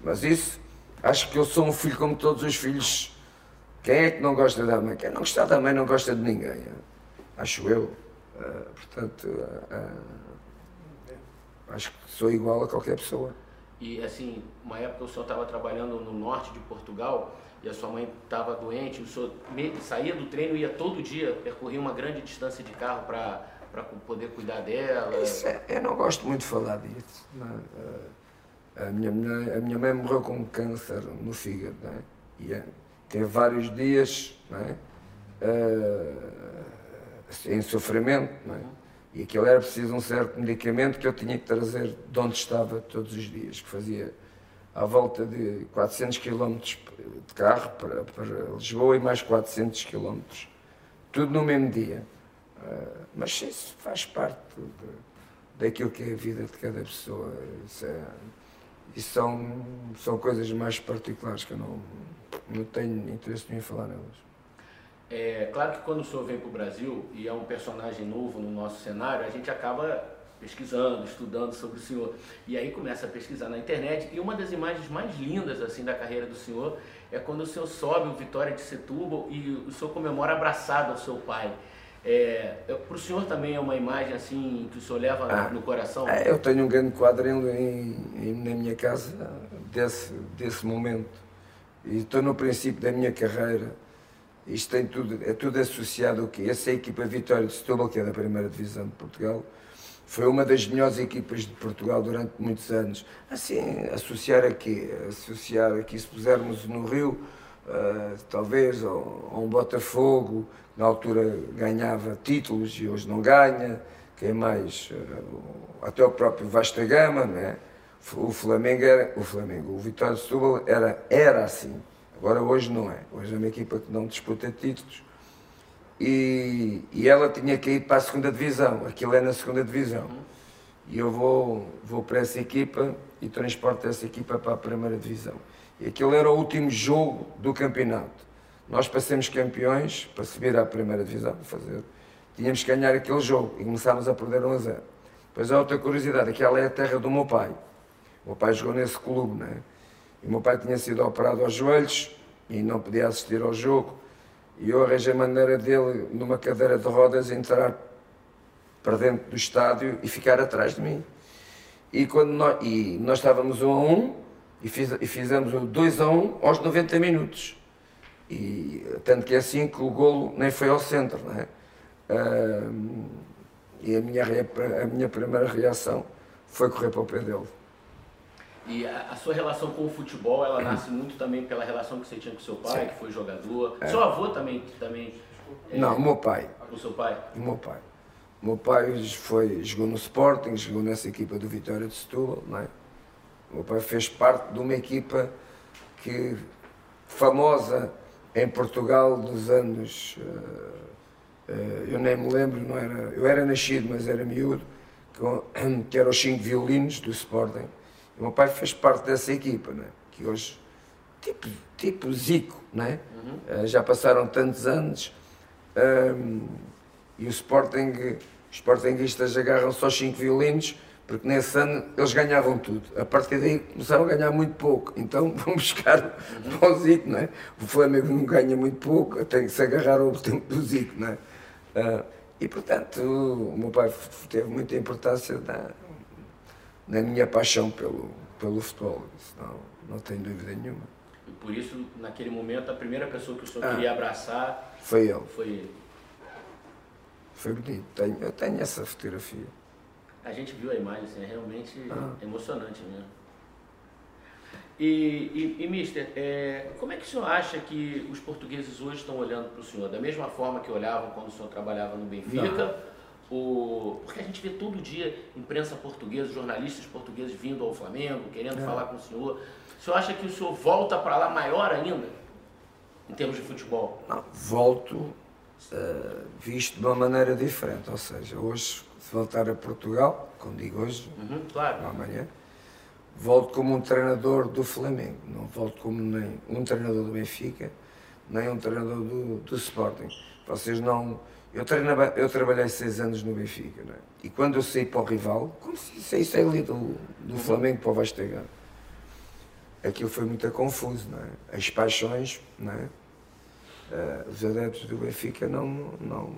mas isso, acho que eu sou um filho como todos os filhos. Quem é que não gosta da mãe? Quem não gosta da mãe não gosta de ninguém. É? Acho eu. Ah, portanto, ah, acho que sou igual a qualquer pessoa. E assim, uma época o senhor estava trabalhando no norte de Portugal e a sua mãe estava doente, o senhor saía do treino e ia todo dia percorrer uma grande distância de carro para poder cuidar dela? Isso é, eu não gosto muito de falar disso. A, minha, a minha mãe morreu com câncer no fígado, é? E é, teve vários dias não é? Uh, em sofrimento, não é? E aquilo era preciso um certo medicamento que eu tinha que trazer de onde estava todos os dias, que fazia à volta de 400 km de carro para, para Lisboa e mais 400 km, tudo no mesmo dia. Uh, mas isso faz parte de, daquilo que é a vida de cada pessoa. Isso, é, isso são, são coisas mais particulares que eu não, não tenho interesse em falar nelas. É claro que quando o senhor vem para o Brasil e é um personagem novo no nosso cenário, a gente acaba pesquisando, estudando sobre o senhor. E aí começa a pesquisar na internet. E uma das imagens mais lindas assim da carreira do senhor é quando o senhor sobe o Vitória de Setúbal e o senhor comemora abraçado ao seu pai. É, para o senhor também é uma imagem assim que o senhor leva ah, no coração? É, eu tenho um grande quadro em, em, na minha casa desse, desse momento. E estou no princípio da minha carreira. Isto tem tudo, é tudo associado ao quê? Essa equipa Vitória de Setúbal, que é da primeira divisão de Portugal, foi uma das melhores equipas de Portugal durante muitos anos. Assim, associar aqui, associar aqui, se pusermos no Rio, uh, talvez, ou, um Botafogo, na altura ganhava títulos e hoje não ganha. Quem mais? Eh, até o próprio Vasta Gama, né? O Flamengo era, o Flamengo, o Vitória de Setúbal era, era assim. Agora hoje não é. Hoje é uma equipa que não disputa títulos. E, e ela tinha que ir para a segunda divisão. Aquilo é na segunda divisão. E eu vou, vou para essa equipa e transporto essa equipa para a primeira divisão. E aquilo era o último jogo do campeonato. Nós para sermos campeões, para subir à primeira divisão, fazer, tínhamos que ganhar aquele jogo e começámos a perder 1 a 0. Depois há outra curiosidade, aquela é a terra do meu pai. O meu pai jogou nesse clube, né? E o meu pai tinha sido operado aos joelhos e não podia assistir ao jogo. E eu arranjei a maneira dele, numa cadeira de rodas, entrar para dentro do estádio e ficar atrás de mim. E, quando nós, e nós estávamos um a um, e, fiz, e fizemos o 2 a 1 aos 90 minutos. E, tanto que é assim que o golo nem foi ao centro, não é? Uh, e a minha, a minha primeira reação foi correr para o pé dele. E a, a, sua relação com o futebol, ela nasce muito também pela relação que você tinha com seu pai, Sim. que foi jogador. É. Seu avô também, também é, Não, o meu pai. O seu pai? O meu pai. O meu pai foi, jogou no Sporting, jogou nessa equipa do Vitória de Setúbal, não é? O meu pai fez parte de uma equipa que famosa em Portugal dos anos. Uh, uh, eu nem me lembro, não era, eu era nascido, mas era miúdo, que, que era os cinco violinos do Sporting. O meu pai fez parte dessa equipa, né? que hoje, tipo, tipo Zico, né? Uhum. Uh, já passaram tantos anos um, e o Sporting, os Sportingistas agarram só cinco violinos porque nesse ano eles ganhavam tudo. A partir daí começaram a ganhar muito pouco. Então vão buscar uhum. o Zico, não é? O Flamengo não ganha muito pouco, tem que se agarrar ao tempo do Zico, não é? Uh, e portanto, o meu pai teve muita importância na, na minha paixão pelo, pelo futebol. Isso não, não tenho dúvida nenhuma. E por isso, naquele momento, a primeira pessoa que o senhor ah, queria abraçar foi ele. Foi ele. Foi bonito. Tenho, eu tenho essa fotografia. A gente viu a imagem, assim, é realmente ah. emocionante mesmo. E, e, e Mister, é, como é que o senhor acha que os portugueses hoje estão olhando para o senhor? Da mesma forma que olhavam quando o senhor trabalhava no Benfica? O, porque a gente vê todo dia imprensa portuguesa, jornalistas portugueses vindo ao Flamengo, querendo é. falar com o senhor. O senhor acha que o senhor volta para lá maior ainda, em termos de futebol? Não, volto uh, visto de uma maneira diferente. Ou seja, hoje, se voltar a Portugal, como digo hoje, uhum, claro. amanhã, volto como um treinador do Flamengo. Não volto como nem um treinador do Benfica, nem um treinador do, do Sporting. Vocês não eu, treinava, eu trabalhei seis anos no Benfica, é? e quando eu saí para o rival, como se saísse ali do, do Flamengo para o Vastega, aquilo foi muito confuso, não é? As paixões, não é? Uh, os adeptos do Benfica não, não,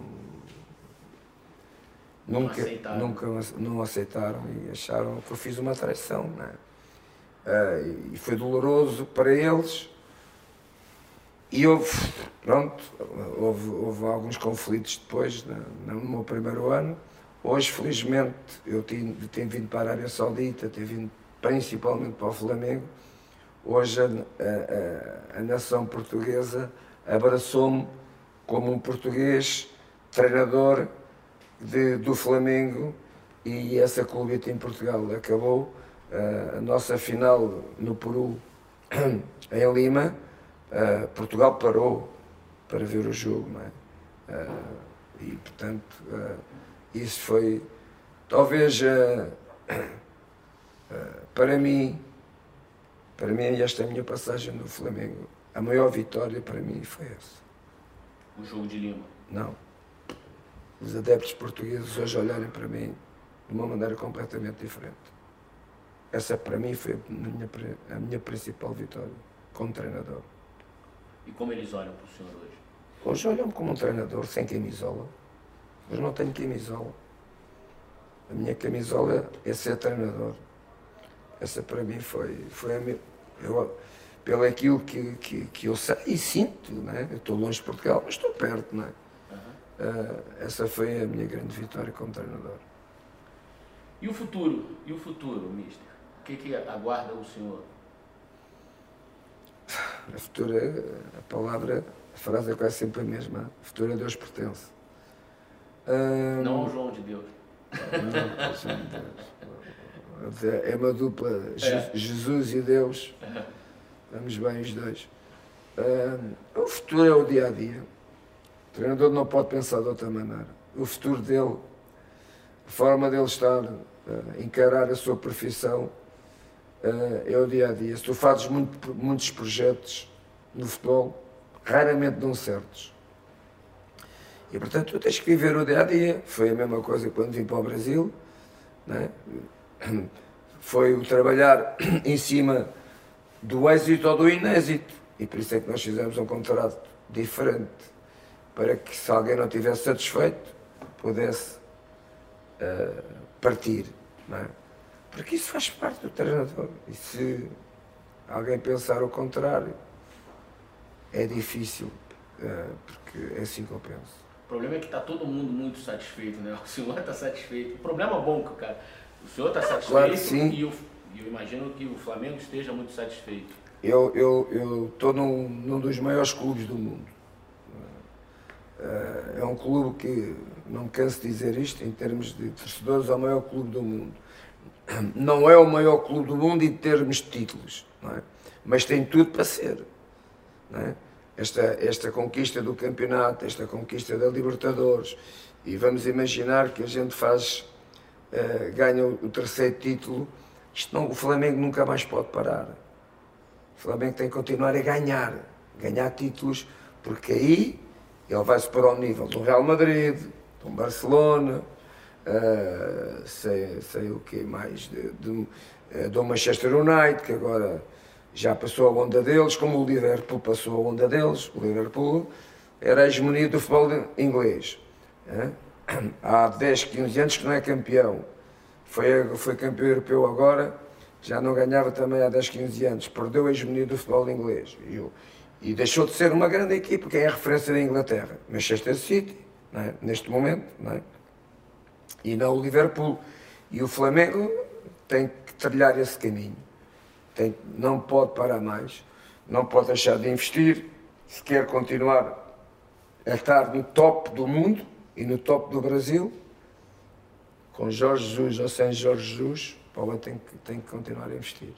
não nunca, aceitaram. nunca não aceitaram e acharam que eu fiz uma traição, não é? Uh, e foi doloroso para eles, e houve, pronto, houve, houve alguns conflitos depois, no, no meu primeiro ano. Hoje, felizmente, eu tenho, tenho vindo para a Arábia Saudita, tenho vindo principalmente para o Flamengo. Hoje, a, a, a nação portuguesa abraçou-me como um português treinador de, do Flamengo e essa clubeta em Portugal acabou. A nossa final no Peru, em Lima, Uh, Portugal parou para ver o jogo, não é? Uh, e, portanto, uh, isso foi, talvez, para mim, para mim, esta é a minha passagem no Flamengo, a maior vitória para mim foi essa. O jogo de Lima? Não. Os adeptos portugueses hoje olharem para mim de uma maneira completamente diferente. Essa, para mim, foi a minha, a minha principal vitória como treinador. E como eles olham para o senhor hoje? Hoje olham-me como um treinador sem camisola. Mas não tenho camisola. A minha camisola é ser treinador. Essa para mim foi, foi a minha, eu, pelo aquilo que, que, que eu sei e sinto, né? eu estou longe de Portugal, mas estou perto. Né? Uhum. Uh, essa foi a minha grande vitória como treinador. E o futuro? E o futuro, Mister? O que, que aguarda o senhor? A futura, a palavra, a frase é quase sempre a mesma. A futura a Deus pertence. Um, não ao João de Deus. Não ao João de Deus. É uma dupla, é. Jesus e Deus. Vamos bem os dois. Um, o futuro é o dia a dia. O treinador não pode pensar de outra maneira. O futuro dele, a forma dele estar, a encarar a sua profissão, uh, é o dia a dia. Se tu fazes muito, muitos projetos no futebol, raramente dão certos. E portanto tu tens que viver o dia a dia. Foi a mesma coisa quando vim para o Brasil. Né? Foi o trabalhar em cima do êxito ou do inêxito. E por isso é que nós fizemos um contrato diferente. Para que se alguém não estivesse satisfeito, pudesse uh, partir. Não é? Porque isso faz parte do treinador. E se alguém pensar o contrário, é difícil, uh, porque é assim que eu penso. O problema é que está todo mundo muito satisfeito, né? O senhor está satisfeito. O problema é bom, cara. O senhor está satisfeito claro sim. e eu, eu imagino que o Flamengo esteja muito satisfeito. Eu estou eu, eu num, num dos maiores clubes do mundo. É um clube que, não me canso de dizer isto, em termos de torcedores, é o maior clube do mundo. Não é o maior clube do mundo em termos de títulos, é? mas tem tudo para ser. É? Esta, esta conquista do campeonato, esta conquista da Libertadores, e vamos imaginar que a gente faz, uh, ganha o terceiro título, isto não, o Flamengo nunca mais pode parar. O Flamengo tem que continuar a ganhar, ganhar títulos, porque aí ele vai-se para o nível do Real Madrid, do Barcelona, uh, sei, sei o que mais, de, de, eh, do Manchester United, que agora já passou a onda deles, como o Liverpool passou a onda deles. O Liverpool era hegemonia do futebol inglês. Uh, há 10, 15 anos que não é campeão. Foi, foi campeão europeu agora, já não ganhava também há 10, 15 anos. Perdeu a hegemonia do futebol inglês. E e deixou de ser uma grande equipe, que é a referência da Inglaterra. Manchester City, é? neste momento, é? E não o Liverpool. E o Flamengo tem que trilhar esse caminho. Tem, não pode parar mais, não pode deixar de investir, se quer continuar a estar no top do mundo e no top do Brasil, com Jorge Jesus ou sem Jorge Jesus, Paulo tem que, tem que continuar a investir.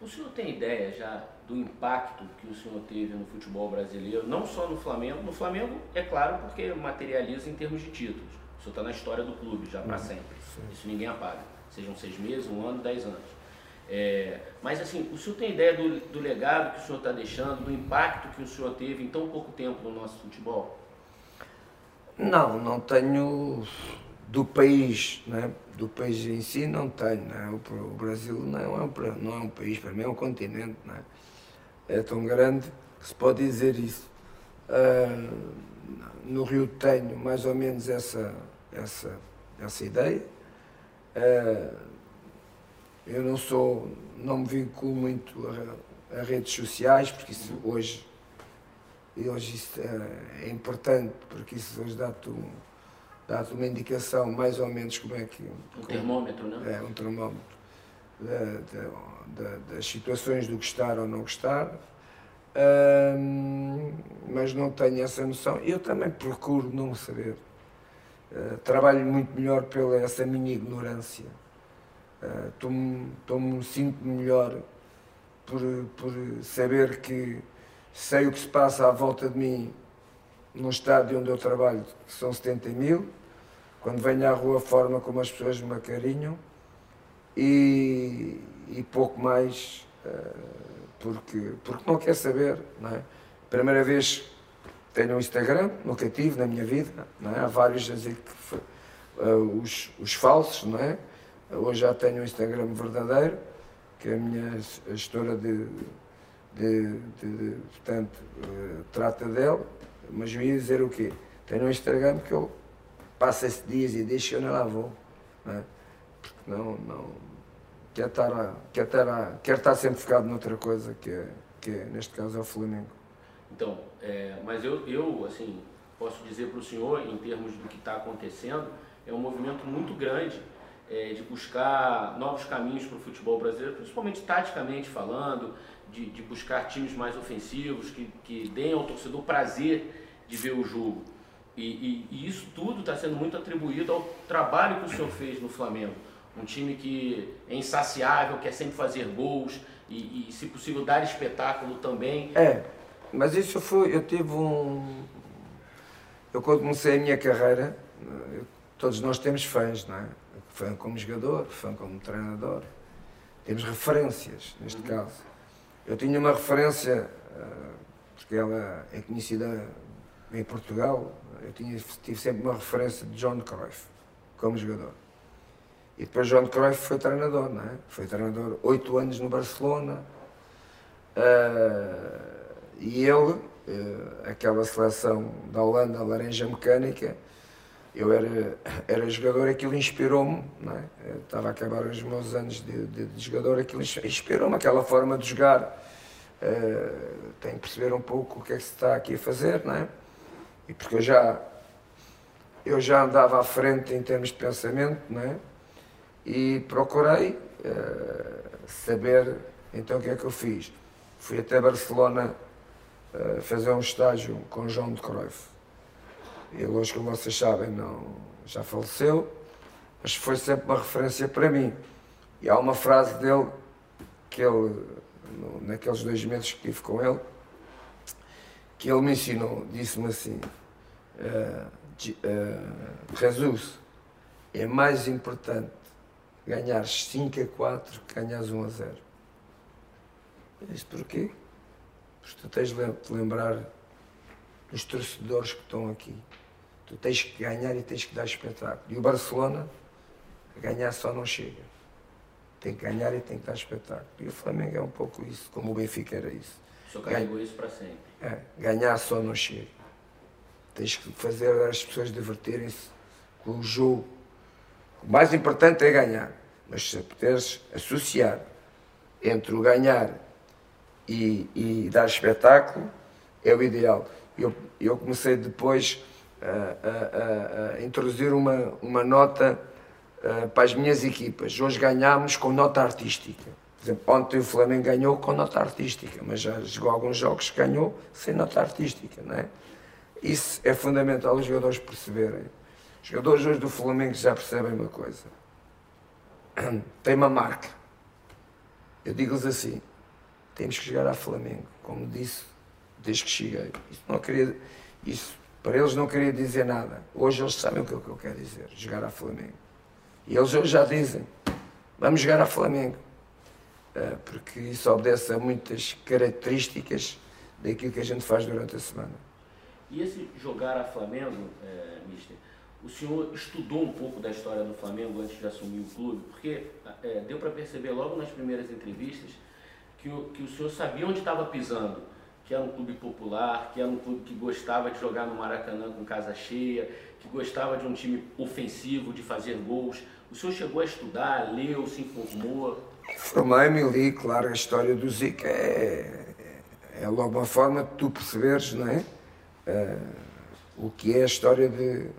O senhor tem ideia já do impacto que o senhor teve no futebol brasileiro, não só no Flamengo, no Flamengo é claro porque materializa em termos de títulos. O senhor está na história do clube já para uhum. sempre. Isso ninguém apaga. Sejam seis meses, um ano, dez anos. É, mas assim, o senhor tem ideia do, do legado que o senhor está deixando, do impacto que o senhor teve em tão pouco tempo no nosso futebol? Não, não tenho do país, né? do país em si não tenho. Né? O, Brasil não é, um, não é um país, para mim é um continente. Né? É tão grande que se pode dizer isso. Uh, no Rio tenho mais ou menos essa, essa, essa ideia. Uh, eu não sou, não me vinculo muito a, a redes sociais, porque isso hoje, hoje isso é, é importante, porque isso hoje dá-te um, dá uma indicação mais ou menos como é que. Um termómetro, não é? um termómetro da, da, das situações do gostar ou não gostar. Um, mas não tenho essa noção. Eu também procuro não saber. Uh, trabalho muito melhor pela essa minha ignorância. Uh, me sinto melhor por, por saber que sei o que se passa à volta de mim no estádio onde eu trabalho, que são 70 mil, quando venho à rua, a forma como as pessoas me acarinham e, e pouco mais, uh, porque, porque não quer saber, não é? Primeira vez tenho um Instagram, nunca tive na minha vida, não é? Há vários a dizer que uh, os, os falsos, não é? Hoje já tenho um Instagram verdadeiro, que a minha gestora de, de, de, de portanto, uh, trata dele, mas eu ia dizer o quê? Tenho um Instagram que eu passa esses dias e deixa eu não lá vou. Né? Porque não, não. Quer estar, quer, estar, quer estar sempre focado noutra coisa, que, é, que é, neste caso é o Flamengo. Então, é, mas eu, eu, assim, posso dizer para o senhor, em termos do que está acontecendo, é um movimento muito grande é, de buscar novos caminhos para o futebol brasileiro, principalmente taticamente falando, de, de buscar times mais ofensivos, que, que deem ao torcedor prazer de ver o jogo. E, e, e isso tudo está sendo muito atribuído ao trabalho que o senhor fez no Flamengo. Um time que é insaciável, quer sempre fazer gols e, e se possível, dar espetáculo também. É, mas isso foi. Eu tive um. Eu, quando comecei a minha carreira, todos nós temos fãs, não é? Fã como jogador, fã como treinador. Temos referências, neste uhum. caso. Eu tinha uma referência, eh, porque ela é conhecida em Portugal, eu tinha, tive sempre uma referência de John Cruyff como jogador. E depois John Cruyff foi treinador, não é? Foi treinador oito anos no Barcelona. Uh, e ele, uh, aquela seleção da Holanda, a Laranja Mecânica, eu era, era jogador, aquilo inspirou-me, é? estava a acabar os meus anos de, de, de jogador, aquilo inspirou-me, aquela forma de jogar. Uh, tenho que perceber um pouco o que é que se está aqui a fazer, não é? E porque eu já, eu já andava à frente em termos de pensamento, não é? E procurei uh, saber então o que é que eu fiz. Fui até Barcelona fazer um estágio com João de Cruyff ele hoje, como vocês sabem, não, já faleceu, mas foi sempre uma referência para mim. E há uma frase dele que ele, naqueles dois meses que estive com ele, que ele me ensinou, disse-me assim, uh, uh, Jesus, é mais importante ganhar 5 a 4 que ganhar 1 a 0. Isto porquê? Porque tu tens de lembrar dos torcedores que estão aqui. Tu tens que ganhar e tens que dar espetáculo. E o Barcelona, ganhar só não chega. Tem que ganhar e tem que dar espetáculo. E o Flamengo é um pouco isso, como o Benfica era isso. Senhor carregou isso para sempre. É, ganhar só não chega. Tens que fazer as pessoas divertirem-se com o jogo. O mais importante é ganhar. Mas se puderes associar entre o ganhar e, e dar espetáculo, é o ideal. Eu, eu comecei depois a, a, a introduzir uma, uma nota para as minhas equipas. Hoje ganhámos com nota artística. Por exemplo, ontem o Flamengo ganhou com nota artística, mas já jogou alguns jogos que ganhou sem nota artística, não é? Isso é fundamental os jogadores perceberem. Os jogadores hoje do Flamengo já percebem uma coisa. Tem uma marca. Eu digo-lhes assim, temos que chegar a Flamengo, como disse desde que cheguei. Isso não queria, isso para eles não queria dizer nada. Hoje eles sabem o que, é que eu quero dizer, jogar a Flamengo. E eles hoje já dizem, vamos jogar a Flamengo. Uh, porque isso obedece a muitas características daquilo que a gente faz durante a semana. E esse jogar a Flamengo, é, Mister, o senhor estudou um pouco da história do Flamengo antes de assumir o clube? Porque é, deu para perceber logo nas primeiras entrevistas que o, que o senhor sabia onde estava pisando que era um clube popular, que era um clube que gostava de jogar no Maracanã com casa cheia, que gostava de um time ofensivo, de fazer gols. O senhor chegou a estudar, leu, se informou? Formei-me e li, claro, a história do Zica é, é logo uma forma de tu perceberes, não é? Uh, o que é a história de, uh,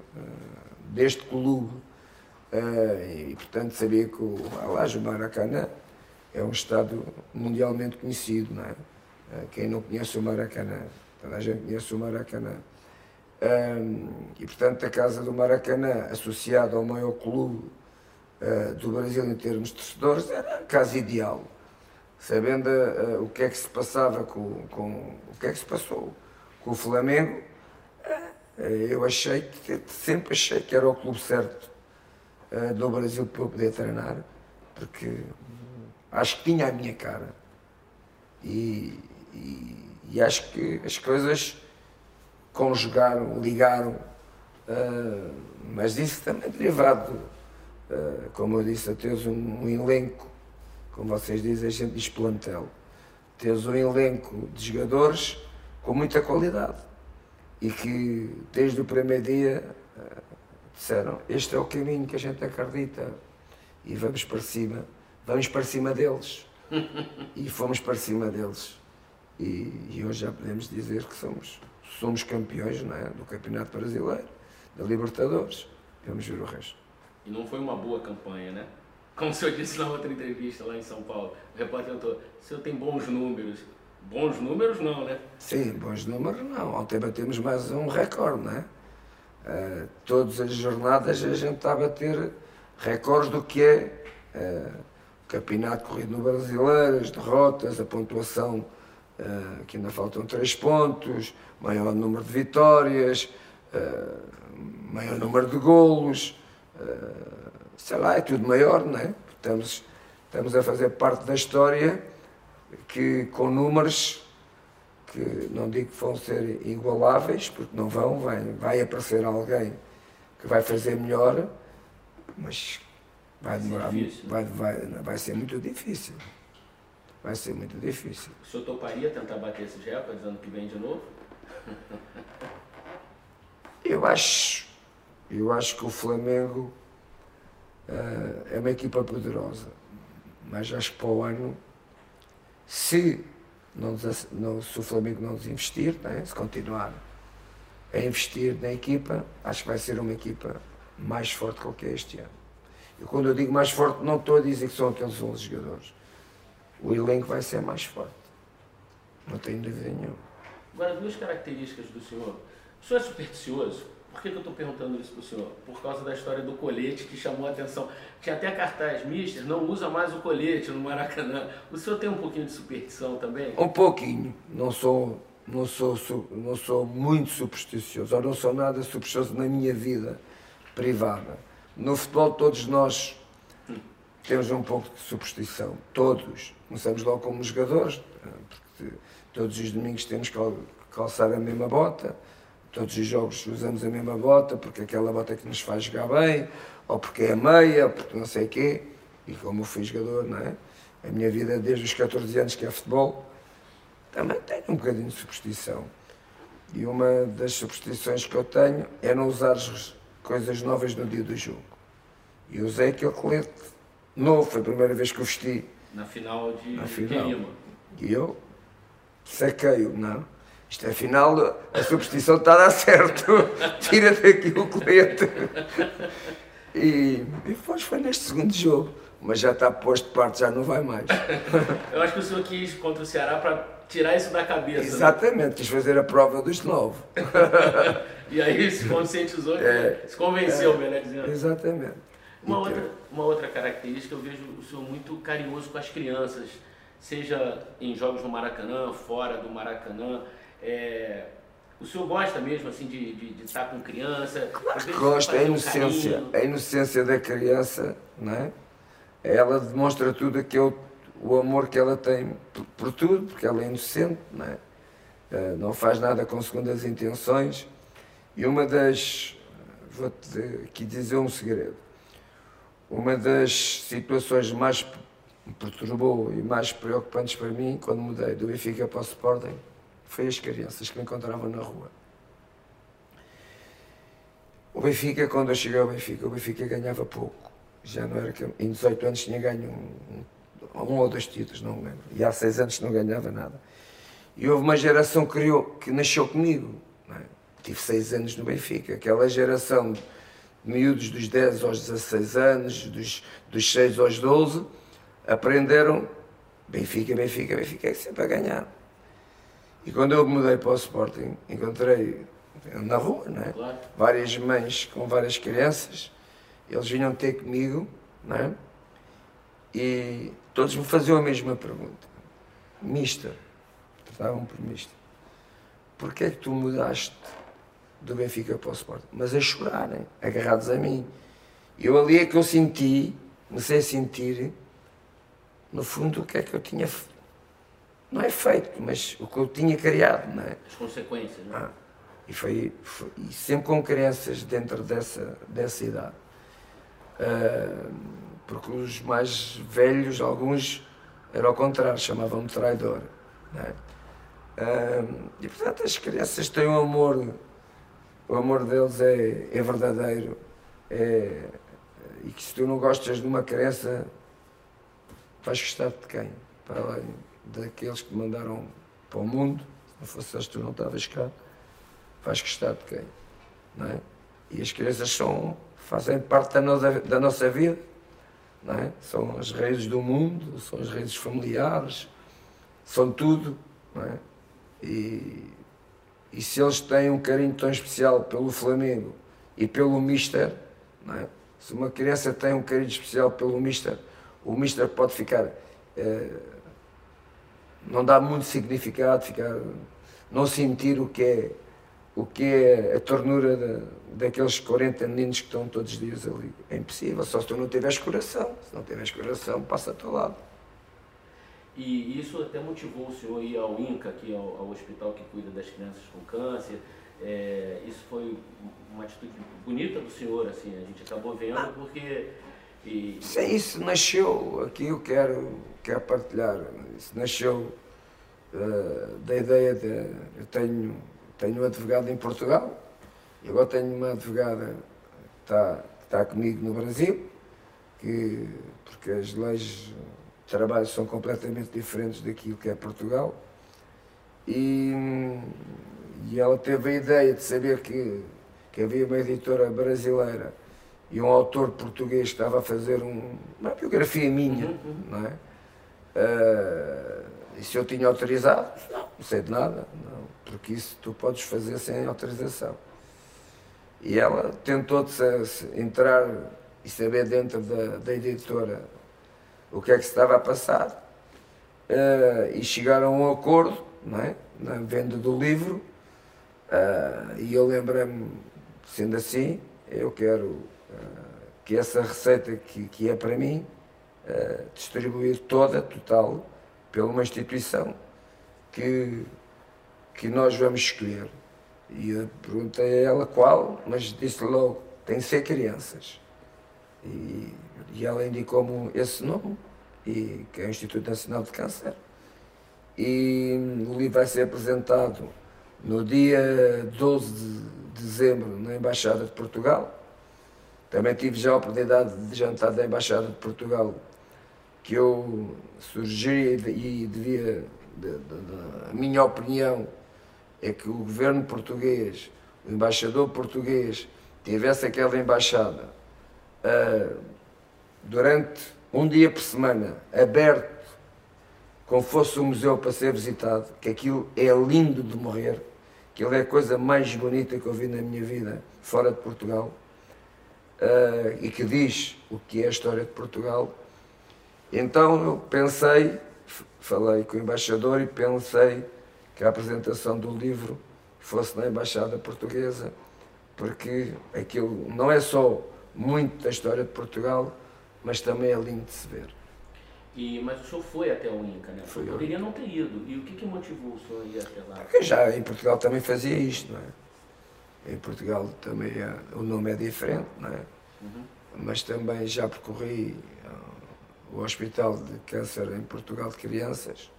deste clube. Uh, e, portanto, sabia que o Alage Maracanã é um estado mundialmente conhecido, não é? Eh, quem não conhece o Maracanã, toda a gente conhece o Maracanã. E portanto a Casa do Maracanã, associada ao maior clube uh, do Brasil em termos de torcedores, era a casa ideal. Sabendo uh, o que é que se passava com, com, o que é que se passou com o Flamengo, eu achei que sempre achei que era o clube certo do Brasil para eu poder treinar, porque acho que tinha a minha cara. E, e, e acho que as coisas conjugaram, ligaram, uh, mas isso também derivado, uh, como eu disse, a teres um, um, elenco, como vocês dizem, a gente diz plantel, teres um elenco de jogadores com muita qualidade e que desde o primeiro dia uh, disseram este é o caminho que a gente acredita e vamos para cima, vamos para cima deles. e fomos para cima deles. E, e, hoje já podemos dizer que somos, somos campeões não é? do Campeonato Brasileiro, da Libertadores. Vamos ver o resto. E não foi uma boa campanha, né? Como o senhor disse na outra entrevista lá em São Paulo, o repórter perguntou: o senhor tem bons números? Bons números não, né? Sim, bons números não. Ontem batemos mais um recorde, não é? Uh, todas as jornadas a gente está a bater recordes do que é uh, campeonato corrido no brasileiro, as derrotas, a pontuação uh, que ainda faltam três pontos, maior número de vitórias, uh, maior número de golos, uh, sei lá, é tudo maior, não é? Estamos, estamos a fazer parte da história que com números que não digo que vão ser igualáveis, porque não vão, vai, vai aparecer alguém que vai fazer melhor, mas vai demorar, vai, vai, vai ser muito difícil vai ser muito difícil. O senhor toparia tentar bater esse recorde ano que vem de novo? Eu acho, Eu acho que o Flamengo uh, é uma equipa poderosa, mas acho que para o ano, se, não, não, se o Flamengo não desinvestir, né, se continuar a investir na equipa, acho que vai ser uma equipa mais forte do que é este ano. E quando eu digo mais forte, não estou a dizer que são aqueles 11 jogadores. O elenco vai ser mais forte. Não tenho dúvida nenhuma. Agora, duas características do senhor. O senhor é supersticioso? Por que, que eu estou perguntando isso para o senhor? Por causa da história do colete que chamou a atenção. Tinha até cartaz, mister, não usa mais o colete no Maracanã. O senhor tem um pouquinho de superstição também? Um pouquinho. Não sou, não sou, não sou muito supersticioso, ou não sou nada supersticioso na minha vida privada. No futebol todos nós temos um pouco de superstição. Todos. Começamos logo como jogadores, porque todos os domingos temos que calçar a mesma bota todos os jogos usamos a mesma bota, porque aquela bota que nos faz jogar bem, ou porque é meia, ou porque não sei o quê. E como eu fui jogador, não é? A minha vida desde os 14 anos que é futebol, também tenho um bocadinho de superstição. E uma das superstições que eu tenho é não usar coisas novas no dia do jogo. E usei aquele colete novo, foi a primeira vez que eu vesti. Na final de, Na final. E eu saquei-o, não isto afinal, a superstição está a dar certo. Tira daqui o colete. E, e depois foi neste segundo jogo. Mas já está posto de parte, já não vai mais. Eu acho que o senhor quis contra o Ceará para tirar isso da cabeça. Né? Exatamente, né? quis fazer a prova dos nove. e aí se conscientizou, é, se convenceu, é, melhor dizendo. Exatamente. Uma outra, uma outra característica, eu vejo o senhor muito carinhoso com as crianças, seja em jogos no Maracanã, fora do Maracanã. É, o senhor gosta mesmo assim de, de, de estar com criança? Claro gosta, é a inocência, um a inocência da criança, não é? Ela demonstra tudo aquilo, o amor que ela tem por, por tudo, porque ela é inocente, não é? Não faz nada com segundas intenções. E uma das, vou-te aqui dizer um segredo, uma das situações mais perturbou e mais preocupantes para mim quando mudei do Benfica para o Sporting foi as crianças que me encontravam na rua. O Benfica, quando eu cheguei ao Benfica, o Benfica ganhava pouco. Já não era que em 18 anos tinha ganho um, um, ou dois títulos, não me lembro. E há seis anos não ganhava nada. E houve uma geração que, criou, que nasceu comigo. É? Tive seis anos no Benfica. Aquela geração miúdos dos 10 aos 16 anos, dos, dos 6 aos 12, aprenderam Benfica, Benfica, Benfica, é sempre a ganhar. E quando eu mudei para o Sporting, encontrei na rua, né? Claro. várias mães com várias crianças, eles vinham ter comigo, né? e todos me faziam a mesma pergunta. Mister, estavam por mister, porquê é que tu mudaste do Benfica para o Sporting? Mas a chorarem, agarrados a mim. Eu ali é que eu senti, comecei a sentir, no fundo, o que é que eu tinha não é feito, mas o que eu tinha criado, não é? As consequências, não é? Ah, e, foi, foi, e sempre com crianças dentro dessa, dessa idade. Uh, porque os mais velhos, alguns, era ao contrário, chamavam-me traidor. É? Uh, e portanto as crianças têm um amor, o amor deles é, é verdadeiro. É, e que se tu não gostas de uma criança, vais gostar de quem? Para além daqueles que mandaram para o mundo, se não fosses tu não estavas cá, vais gostar de quem? Não é? E as crianças são, fazem parte da nossa, da nossa vida, não é? são as raízes do mundo, são as raízes familiares, são tudo. Não é? e, e se eles têm um carinho tão especial pelo Flamengo e pelo Mister, é? se uma criança tem um carinho especial pelo Mister, o Mister pode ficar. Eh, não dá muito significado ficar, não sentir o que é, o que é a ternura de, daqueles 40 meninos que estão todos os dias ali. É impossível, só se tu não tiveres coração. Se não tiveres coração, passa ao lado. E isso até motivou o senhor a ir ao INCA, aqui ao, ao hospital que cuida das crianças com câncer. É, isso foi uma atitude bonita do senhor, assim, a gente acabou vendo ah. porque. E... Sim, isso nasceu, aqui eu quero, quero partilhar, isso nasceu uh, da ideia de. Eu tenho, tenho um advogado em Portugal e agora tenho uma advogada está, está comigo no Brasil, que, porque as leis de trabalho são completamente diferentes daquilo que é Portugal. E, e ela teve a ideia de saber que, que havia uma editora brasileira e um autor português que estava a fazer um, uma biografia minha, uhum, uhum. não é? Uh, e se eu tinha autorizado? Não, não sei de nada, não, porque isso tu podes fazer sem autorização. E ela tentou entrar e saber dentro da, da editora o que é que se estava a passar uh, e chegaram a um acordo não é? na venda do livro uh, e eu lembrei-me, sendo assim, eu quero uh, que essa receita que, que é para mim distribuir toda, total, pela uma instituição que, que nós vamos escolher. E eu perguntei a ela qual, mas disse logo, tem que ser crianças. E, e ela indicou-me esse nome, e, que é o Instituto Nacional de Câncer. E o livro vai ser apresentado no dia 12 de dezembro na Embaixada de Portugal. Também tive já a oportunidade de jantar da Embaixada de Portugal, que eu sugeri e devia, de, de, de, a minha opinião, é que o governo português, o embaixador português, tivesse aquela embaixada uh, durante um dia por semana, aberto, como fosse um museu para ser visitado, que aquilo é lindo de morrer, que ele é a coisa mais bonita que eu vi na minha vida, fora de Portugal, uh, e que diz o que é a história de Portugal. Então eu pensei, falei com o embaixador e pensei que a apresentação do livro fosse na Embaixada Portuguesa, porque aquilo não é só muito da história de Portugal, mas também é lindo de se ver. E, mas o senhor foi até o Inca, né? Foi poderia não ter ido. E o que, que motivou o senhor a ir até lá? Porque já em Portugal também fazia isto, não é? Em Portugal também é, o nome é diferente, não é? Uhum. Mas também já percorri uh, o Hospital de Câncer em Portugal de Crianças.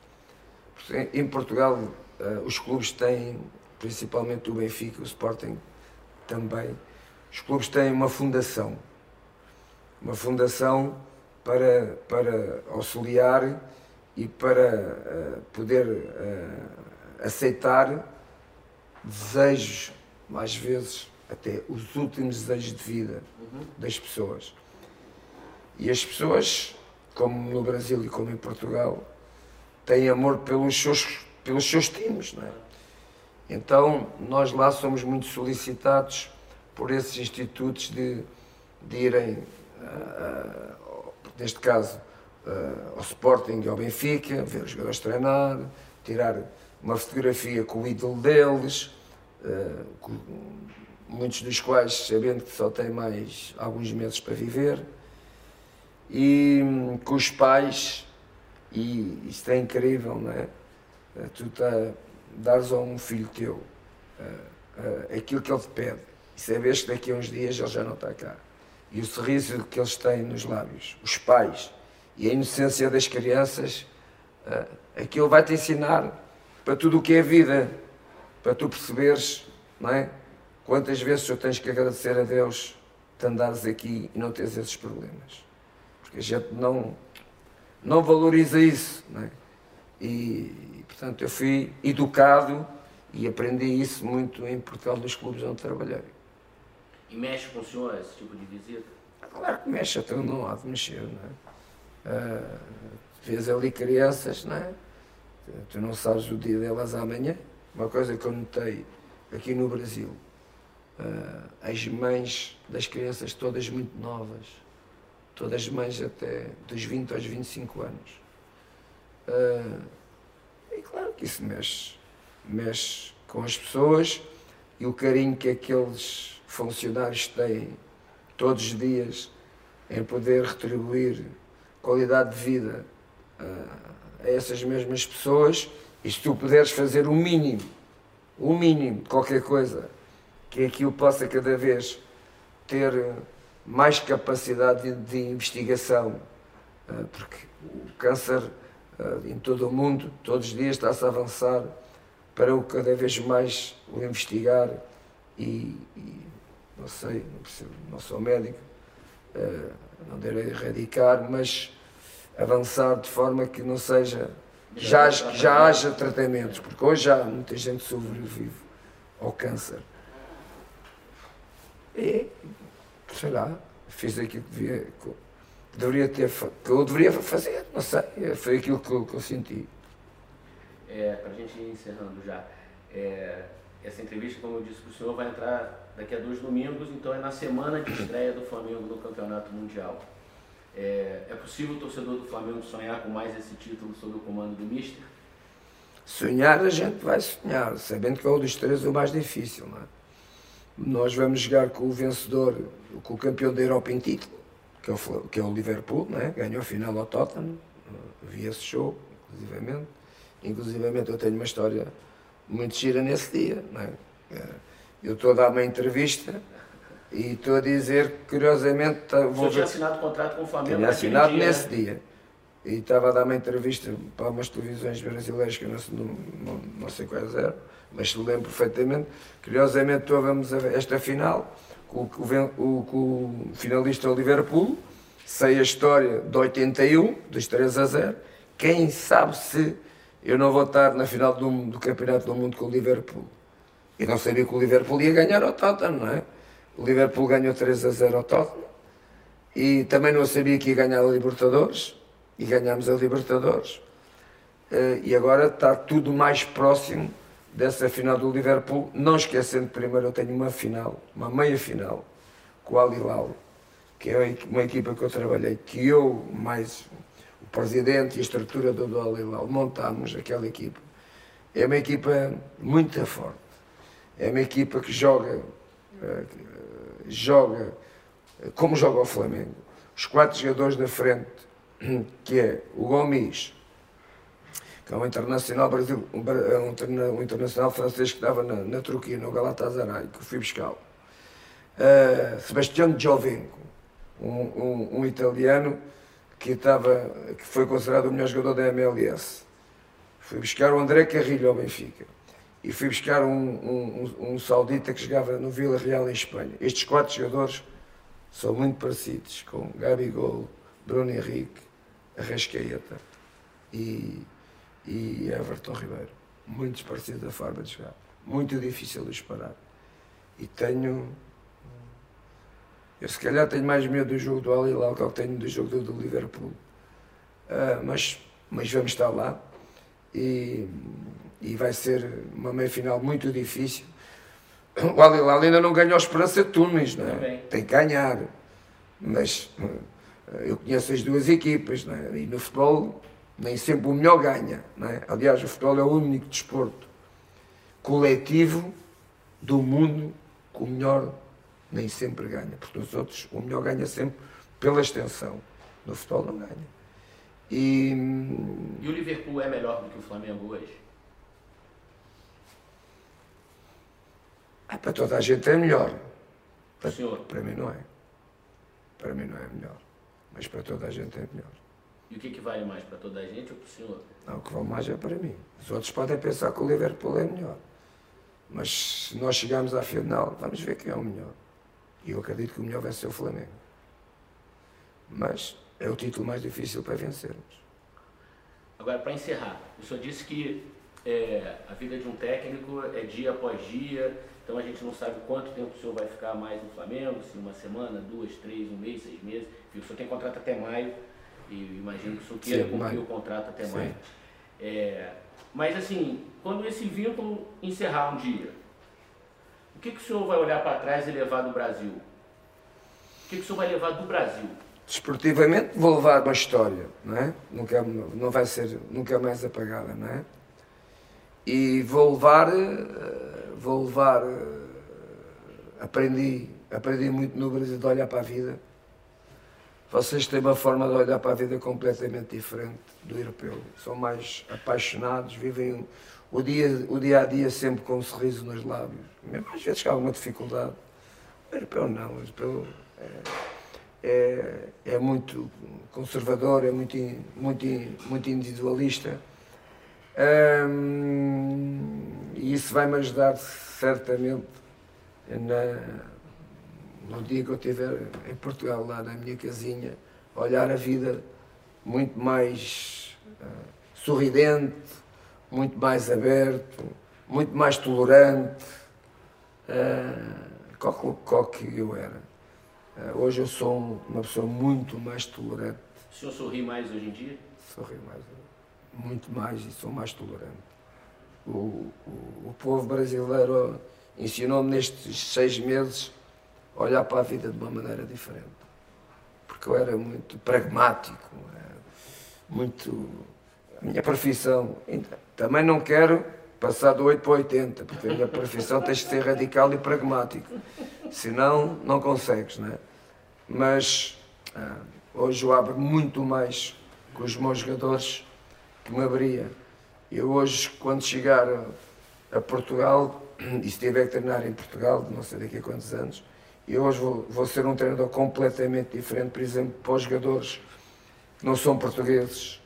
Em Portugal, uh, os clubes têm, principalmente o Benfica, o Sporting também, os clubes têm uma fundação. Uma fundação para, para auxiliar e para uh, poder uh, aceitar desejos, às vezes até os últimos desejos de vida das pessoas. E as pessoas, como no Brasil e como em Portugal, têm amor pelos seus, pelos seus times, não é? Então, nós lá somos muito solicitados por esses institutos de, de irem, uh, neste caso, uh, ao Sporting e ao Benfica, ver os jogadores treinar, tirar uma fotografia com o ídolo deles, uh, com, muitos dos quais sabendo que só têm mais alguns meses para viver, e um, com os pais, e isto é incrível, não é? Tu tá, dares a um filho teu aquilo que ele te pede e sabes que daqui a uns dias ele já não está cá. E o sorriso que eles têm nos lábios, os pais e a inocência das crianças, uh, aquilo vai te ensinar para tudo o que é vida, para tu perceberes, não é? Quantas vezes tu tens que agradecer a Deus de andares aqui e não teres esses problemas. Porque a gente não, não valoriza isso, não é? E, portanto, eu fui educado e aprendi isso muito em Portugal dos clubes onde trabalhei. E mexe com o senhor esse tipo de visita? Claro que mexe, até não há de mexer, não é? Uh, vês ali crianças, não é? Tu não sabes o dia delas amanhã. Uma coisa que eu notei aqui no Brasil, uh, as mães das crianças todas muito novas, todas mães até dos 20 aos 25 anos. Uh, e claro que isso mexe, mexe com as pessoas e o carinho que aqueles funcionários têm todos os dias em poder retribuir qualidade de vida a essas mesmas pessoas. E se tu puderes fazer o mínimo, o mínimo de qualquer coisa, que aquilo possa cada vez ter mais capacidade de, investigação, porque o câncer em todo o mundo, todos os dias está-se a avançar para o cada vez mais o investigar e, e não sei, não, percebo, não sou médico, uh, não direi erradicar, mas avançar de forma que não seja, já, já haja tratamentos, porque hoje há muita gente sobrevive ao câncer. E, sei lá, fiz aquilo que devia, que deveria ter, que eu deveria fazer, não sei, foi aquilo que eu, que eu senti. É, para a gente ir encerrando já, é, essa entrevista, como eu disse para o senhor, vai entrar daqui a dois domingos, então é na semana de estreia do Flamengo no Campeonato Mundial. É, é possível o torcedor do Flamengo sonhar com mais esse título sob o comando do Mister? Sonhar a gente vai sonhar, sabendo que é um dos três o mais difícil, não é? Nós vamos jogar com o vencedor, com o campeão da Europa em título, que é o, que é o Liverpool, não é? ganhou a final ao Tottenham, vi esse show, inclusivamente. Inclusivamente eu tenho uma história muito gira nesse dia, não é? Eu estou a dar uma entrevista e estou a dizer que, curiosamente. Tá, vou o senhor tinha assinado contrato com o Flamengo Tinha assinado dia, nesse né? dia. E estava a dar uma entrevista para umas televisões brasileiras que eu não, não, não sei quais eram, mas lembro perfeitamente. Curiosamente, estávamos a esta final com, o, com o finalista Liverpool. Sei a história de 81, dos 3 a 0. Quem sabe se eu não vou estar na final do, do Campeonato do Mundo com o Liverpool. E não sabia que o Liverpool ia ganhar ao Tottenham, não é? O Liverpool ganhou 3 a 0 ao Tottenham. E também não sabia que ia ganhar a Libertadores. E ganhámos a Libertadores. Eh, e agora está tudo mais próximo dessa final do Liverpool. Não esquecendo, primeiro, eu tenho uma final, uma meia final, com o Al Hilal, que é uma equipa que eu trabalhei, que eu, mais o presidente e a estrutura do Al Hilal, montámos aquela equipa. É uma equipa muito forte. É uma equipa que joga, eh, joga como joga o Flamengo. Os quatro jogadores da frente, que é o Gomes, que é um internacional Brasil, um, um internacional francês que estava na, na Turquia, no Galatasaray, que fui buscar. Uh, Sebastião Giovenco, um, um, um, italiano que, estava, que foi considerado o melhor jogador da MLS. Fui buscar o André Carrilho ao Benfica e fui buscar um, um, um, saudita que jogava no Vila Real em Espanha. Estes quatro jogadores são muito parecidos com Gabigol, Bruno Henrique, Arrascaeta e, e Everton Ribeiro. Muito parecidos da forma de jogar. Muito difícil de esperar. E tenho. Eu se calhar tenho mais medo do jogo do Al Hilal que eu tenho do jogo do, do Liverpool. Uh, mas, mas vamos estar lá. E e vai ser uma meia final muito difícil. O Al Hilal ainda não ganhou a Esperança de Tunis, não é? Tem que ganhar. Mas eh, eu conheço as duas equipas, não é? E no futebol nem sempre o melhor ganha, não é? Aliás, o futebol é o único desporto coletivo do mundo que o melhor nem sempre ganha. Porque nos outros o melhor ganha sempre pela extensão. No futebol não ganha. E, e o Liverpool é melhor do que o Flamengo hoje? Ah, para toda a gente é melhor. Para, senhor? para mim não é. Para mim não é melhor. Mas para toda a gente é melhor. E o que, é que vale mais para toda a gente ou para o senhor? Não, o que vale mais é para mim. Os outros podem pensar que o Liverpool é melhor. Mas se nós chegarmos à final, vamos ver quem é o melhor. E eu acredito que o melhor vai ser o Flamengo. Mas é o título mais difícil para vencermos. Agora, para encerrar, o senhor disse que é, a vida de um técnico é dia após dia, então a gente não sabe quanto tempo o senhor vai ficar mais no Flamengo, se uma semana, duas, três, um mês, seis meses. o senhor tem contrato até maio, e imagino que o senhor queira cumprir o contrato até Sim. maio. É, mas assim, quando esse vínculo encerrar um dia, o que, que o senhor vai olhar para trás e levar do Brasil? O que, que o senhor vai levar do Brasil? Desportivamente vou levar uma história, não é? Nunca, não vai ser nunca mais apagada, não é? E vou levar uh, vou levar. Eh, aprendi, aprendi muito no Brasil de olhar para a vida. Vocês têm uma forma de olhar para a vida completamente diferente do europeu. São mais apaixonados, vivem o dia, o dia a dia sempre com um sorriso nos lábios. Mesmo às vezes com alguma dificuldade. O europeu não, o europeu é, é, é muito conservador, é muito, muito, muito individualista. Hum, e isso vai-me ajudar certamente na, no dia que eu estiver em Portugal, lá na minha casinha, olhar a vida muito mais uh, sorridente, muito mais aberto, muito mais tolerante, uh, qual, qual que eu era. Uh, hoje eu sou uma pessoa muito mais tolerante. O senhor sorri mais hoje em dia? Sorri mais, muito mais e sou mais tolerante. O, o, povo brasileiro ensinou-me nestes seis meses a olhar para a vida de uma maneira diferente. Porque eu era muito pragmático, muito. A minha profissão. Também não quero passar do 8 para 80, porque a minha profissão tem de ser radical e pragmático. Senão, não consegues, não é? Mas ah, hoje eu abro muito mais com os meus jogadores que me abria. Eu hoje, quando chegar a, Portugal, e se tiver que treinar em Portugal, não sei daqui a quantos anos, eu hoje vou, vou ser um treinador completamente diferente, por exemplo, para os jogadores que não são portugueses,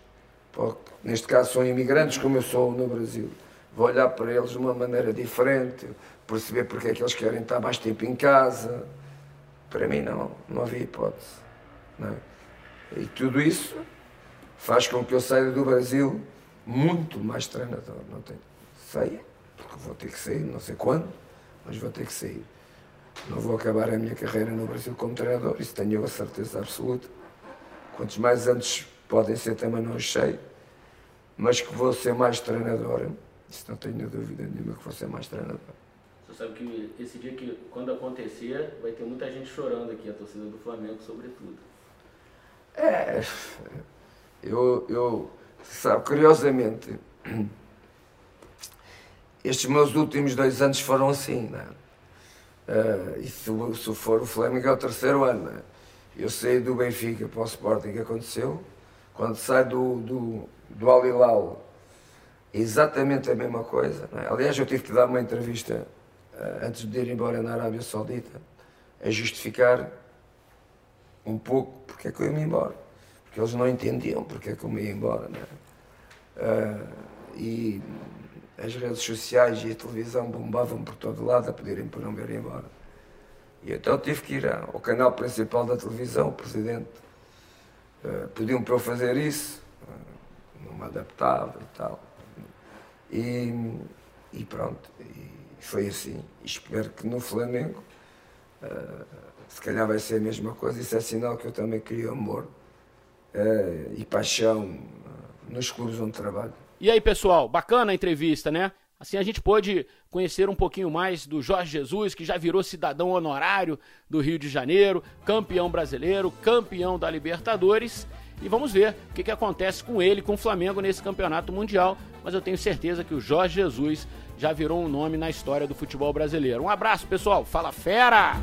neste caso são imigrantes como eu sou no Brasil. Vou olhar para eles de uma maneira diferente, perceber porque é que eles querem estar mais tempo em casa. Para mim não, não havia hipótese. Não é? E tudo isso faz com que eu saia do Brasil muito mais treinador. Não tenho. Saia, porque vou ter que sair, não sei quando, mas vou ter que sair. Não vou acabar a minha carreira no Brasil como treinador, isso tenho a certeza absoluta. Quantos mais anos podem ser também não sei, mas que vou ser mais treinador, isso não tenho dúvida nenhuma que vou ser mais treinador. Você sabe que esse dia que, quando acontecer, vai ter muita gente chorando aqui, a torcida do Flamengo, sobretudo. É, eu, eu sabe, curiosamente, estes meus últimos dois anos foram assim, não é? Uh, e se, se, for o Flamengo é o terceiro ano, é? Eu saí do Benfica para o Sporting, que aconteceu, quando sai do, do, do Al Hilal, exatamente a mesma coisa. É? Aliás, eu tive que dar uma entrevista uh, antes de ir embora na Arábia Saudita, a justificar um pouco porque é que eu ia embora. Porque eles não entendiam porque é que eu me ia embora. Uh, e as redes sociais e a televisão bombavam por todo lado a pedirem para não me ir embora. E então tive que ir ao canal principal da televisão, o presidente. Uh, pediu-me para eu fazer isso, uh, não me adaptava e tal. E, e pronto, e foi assim. E espero que no Flamengo, uh, se calhar vai ser a mesma coisa. Isso é sinal que eu também queria amor uh, e paixão nos clubes onde trabalho. E aí, pessoal, bacana a entrevista, né? Assim a gente pôde conhecer um pouquinho mais do Jorge Jesus, que já virou cidadão honorário do Rio de Janeiro, campeão brasileiro, campeão da Libertadores. E vamos ver o que, que acontece com ele, com o Flamengo nesse campeonato mundial. Mas eu tenho certeza que o Jorge Jesus já virou um nome na história do futebol brasileiro. Um abraço, pessoal. Fala fera!